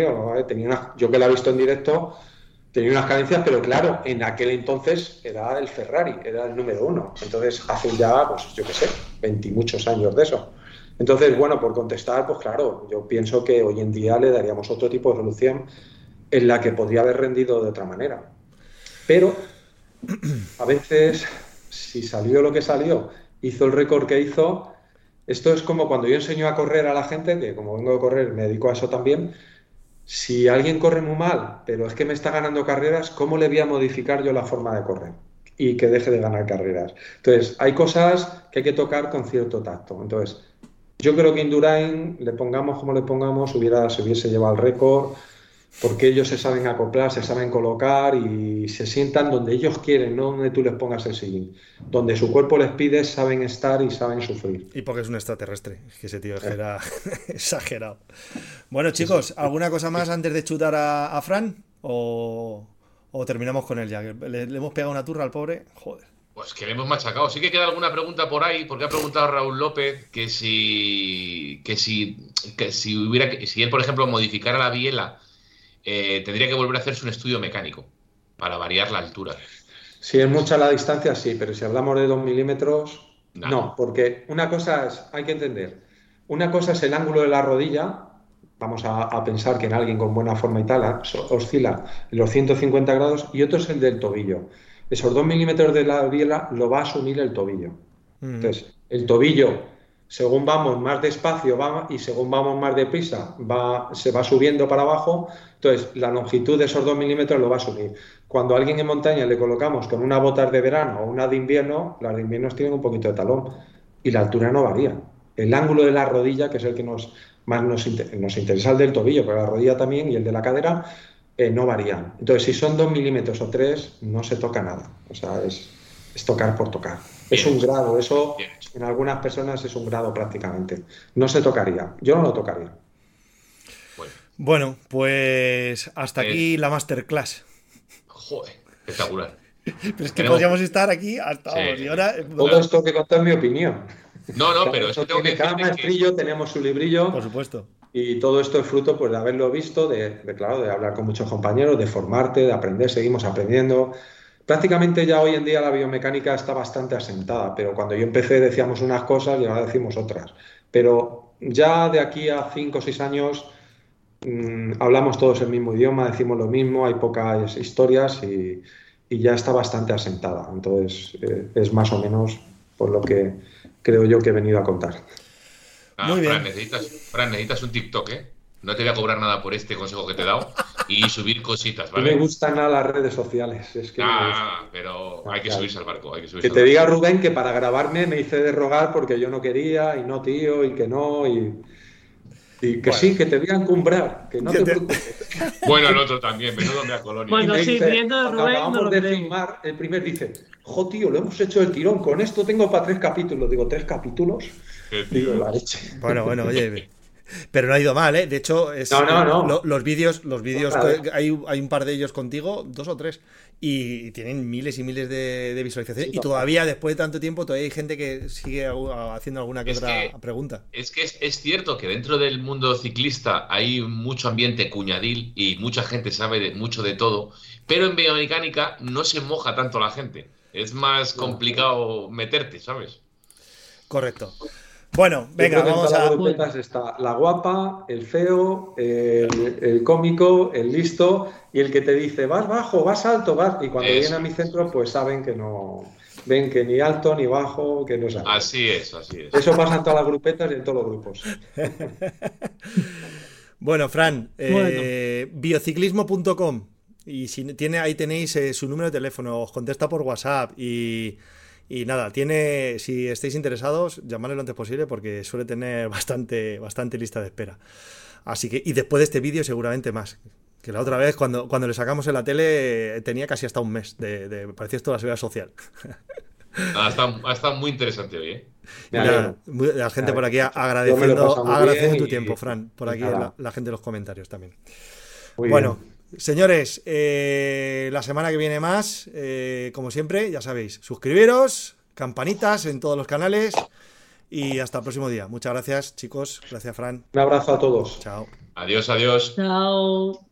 Speaker 3: tenía yo que la he visto en directo, tenía unas cadencias, pero claro, en aquel entonces era el Ferrari, era el número uno. Entonces, hace ya, pues yo qué sé, 20 muchos años de eso. Entonces, bueno, por contestar, pues claro, yo pienso que hoy en día le daríamos otro tipo de solución en la que podría haber rendido de otra manera. Pero a veces, si salió lo que salió hizo el récord que hizo. Esto es como cuando yo enseño a correr a la gente, que como vengo a correr me dedico a eso también. Si alguien corre muy mal, pero es que me está ganando carreras, ¿cómo le voy a modificar yo la forma de correr? Y que deje de ganar carreras. Entonces, hay cosas que hay que tocar con cierto tacto. Entonces, yo creo que Indurain, le pongamos como le pongamos, hubiera, se hubiese llevado el récord porque ellos se saben acoplar, se saben colocar y se sientan donde ellos quieren, no donde tú les pongas el sillín. Donde su cuerpo les pide, saben estar y saben sufrir.
Speaker 1: Y porque es un extraterrestre, que ese tío era exagerado. Bueno, chicos, ¿alguna cosa más antes de chutar a, Fran? O, terminamos con él ya? Le, hemos pegado una turra al pobre. Joder.
Speaker 2: Pues que le hemos machacado. Sí que queda alguna pregunta por ahí, porque ha preguntado Raúl López que si, que si, que si hubiera, si él, por ejemplo, modificara la biela eh, tendría que volver a hacerse un estudio mecánico para variar la altura.
Speaker 3: Si es mucha la distancia, sí, pero si hablamos de 2 milímetros, no. porque una cosa es, hay que entender, una cosa es el ángulo de la rodilla, vamos a, pensar que en alguien con buena forma y tal oscila en los 150 grados, y otro es el del tobillo. Esos 2 milímetros de la biela lo va a asumir el tobillo. Entonces, el tobillo según vamos más despacio va, y según vamos más deprisa, va, se va subiendo para abajo, entonces la longitud de esos 2 milímetros lo va a subir. Cuando a alguien en montaña le colocamos con una botas de verano o una de invierno, las de invierno tienen un poquito de talón y la altura no varía. El ángulo de la rodilla, que es el que nos, más nos, nos interesa, el del tobillo, pero la rodilla también y el de la cadera, eh, no varían. Entonces, si son 2 milímetros o 3, no se toca nada. O sea, es, es tocar por tocar. Es un grado, eso en algunas personas es un grado prácticamente. No se tocaría, yo no lo tocaría.
Speaker 1: Bueno, pues hasta aquí la masterclass.
Speaker 2: Joder, espectacular.
Speaker 1: Pero es que podríamos estar aquí hasta ahora.
Speaker 3: Todo esto que contar mi opinión.
Speaker 2: No, no, pero eso tengo que
Speaker 3: Cada maestrillo tenemos su librillo.
Speaker 1: Por supuesto.
Speaker 3: Y todo esto es fruto pues, de haberlo visto, de, de, claro, de hablar con muchos compañeros, de formarte, de aprender, seguimos aprendiendo. Prácticamente ya hoy en día la biomecánica está bastante asentada, pero cuando yo empecé decíamos unas cosas y ahora decimos otras. Pero ya de aquí a cinco o seis años mmm, hablamos todos el mismo idioma, decimos lo mismo, hay pocas historias y, y ya está bastante asentada. Entonces eh, es más o menos por lo que creo yo que he venido a contar.
Speaker 2: Ah, Muy bien. Fran necesitas, Fran, necesitas un TikTok, ¿eh? No te voy a cobrar nada por este consejo que te he dado y subir cositas, ¿vale?
Speaker 3: No me gustan nada las redes sociales. Es que
Speaker 2: ah, pero hay que subirse al barco. Hay que, subirse
Speaker 3: que te diga Rubén que para grabarme me hice de rogar porque yo no quería y no, tío, y que no, y, y que bueno. sí, que te voy a encumbrar, que no te preocupes.
Speaker 2: Bueno, el otro también, menudo me colonia.
Speaker 4: Bueno, sí,
Speaker 3: dice,
Speaker 4: viendo de Rubén.
Speaker 3: Acabamos
Speaker 4: No
Speaker 3: de filmar, el primer dice, jo, tío, lo hemos hecho el tirón, con esto tengo para tres capítulos. Digo, ¿tres capítulos? Digo, la leche.
Speaker 1: Bueno, bueno, oye. Pero no ha ido mal, ¿eh? De hecho, es,
Speaker 3: No, no, no.
Speaker 1: lo- los vídeos, los vídeos hay, hay un par de ellos contigo, dos o tres, y tienen miles y miles de, de visualizaciones.
Speaker 3: Sí,
Speaker 1: y todavía, después de tanto tiempo, todavía hay gente que sigue haciendo alguna que
Speaker 2: Es
Speaker 1: otra
Speaker 2: que-
Speaker 1: pregunta.
Speaker 2: Es que es, es cierto que dentro del mundo ciclista hay mucho ambiente cuñadil y mucha gente sabe de, mucho de todo, pero en biomecánica no se moja tanto la gente. Es más complicado meterte, ¿sabes?
Speaker 1: Correcto. Bueno,
Speaker 3: Yo
Speaker 1: venga,
Speaker 3: creo que en
Speaker 1: vamos
Speaker 3: todas
Speaker 1: a.
Speaker 3: las grupetas está la guapa, el feo, el, el cómico, el listo y el que te dice vas bajo, vas alto, vas. Y cuando
Speaker 2: Eso.
Speaker 3: vienen a mi centro, pues saben que no. Ven que ni alto ni bajo, que no saben.
Speaker 2: Así es, así es.
Speaker 3: Eso pasa en todas las grupetas y en todos los grupos.
Speaker 1: Bueno, Fran, eh, biociclismo.com. Y si tiene, ahí tenéis eh, su número de teléfono, os contesta por WhatsApp y, y nada, tiene, si estáis interesados, llamadle lo antes posible porque suele tener bastante, bastante lista de espera. Así que, y después de este vídeo seguramente más. Que la otra vez cuando, cuando le sacamos en la tele tenía casi hasta un mes de, de parecía esto la seguridad social.
Speaker 2: Ha estado, ha estado muy interesante hoy, ¿eh?
Speaker 1: Nada, la gente por aquí agradeciendo, agradeciendo tu
Speaker 3: y-
Speaker 1: tiempo, Fran, por aquí la gente en los comentarios también.
Speaker 3: Muy
Speaker 1: Bueno,
Speaker 3: bien.
Speaker 1: Señores, eh, la semana que viene más, eh, como siempre, ya sabéis, suscribiros, campanitas en todos los canales y hasta el próximo día. Muchas gracias, chicos. Gracias, Fran.
Speaker 3: Un abrazo a todos.
Speaker 1: Chao.
Speaker 2: Adiós, adiós.
Speaker 4: Chao.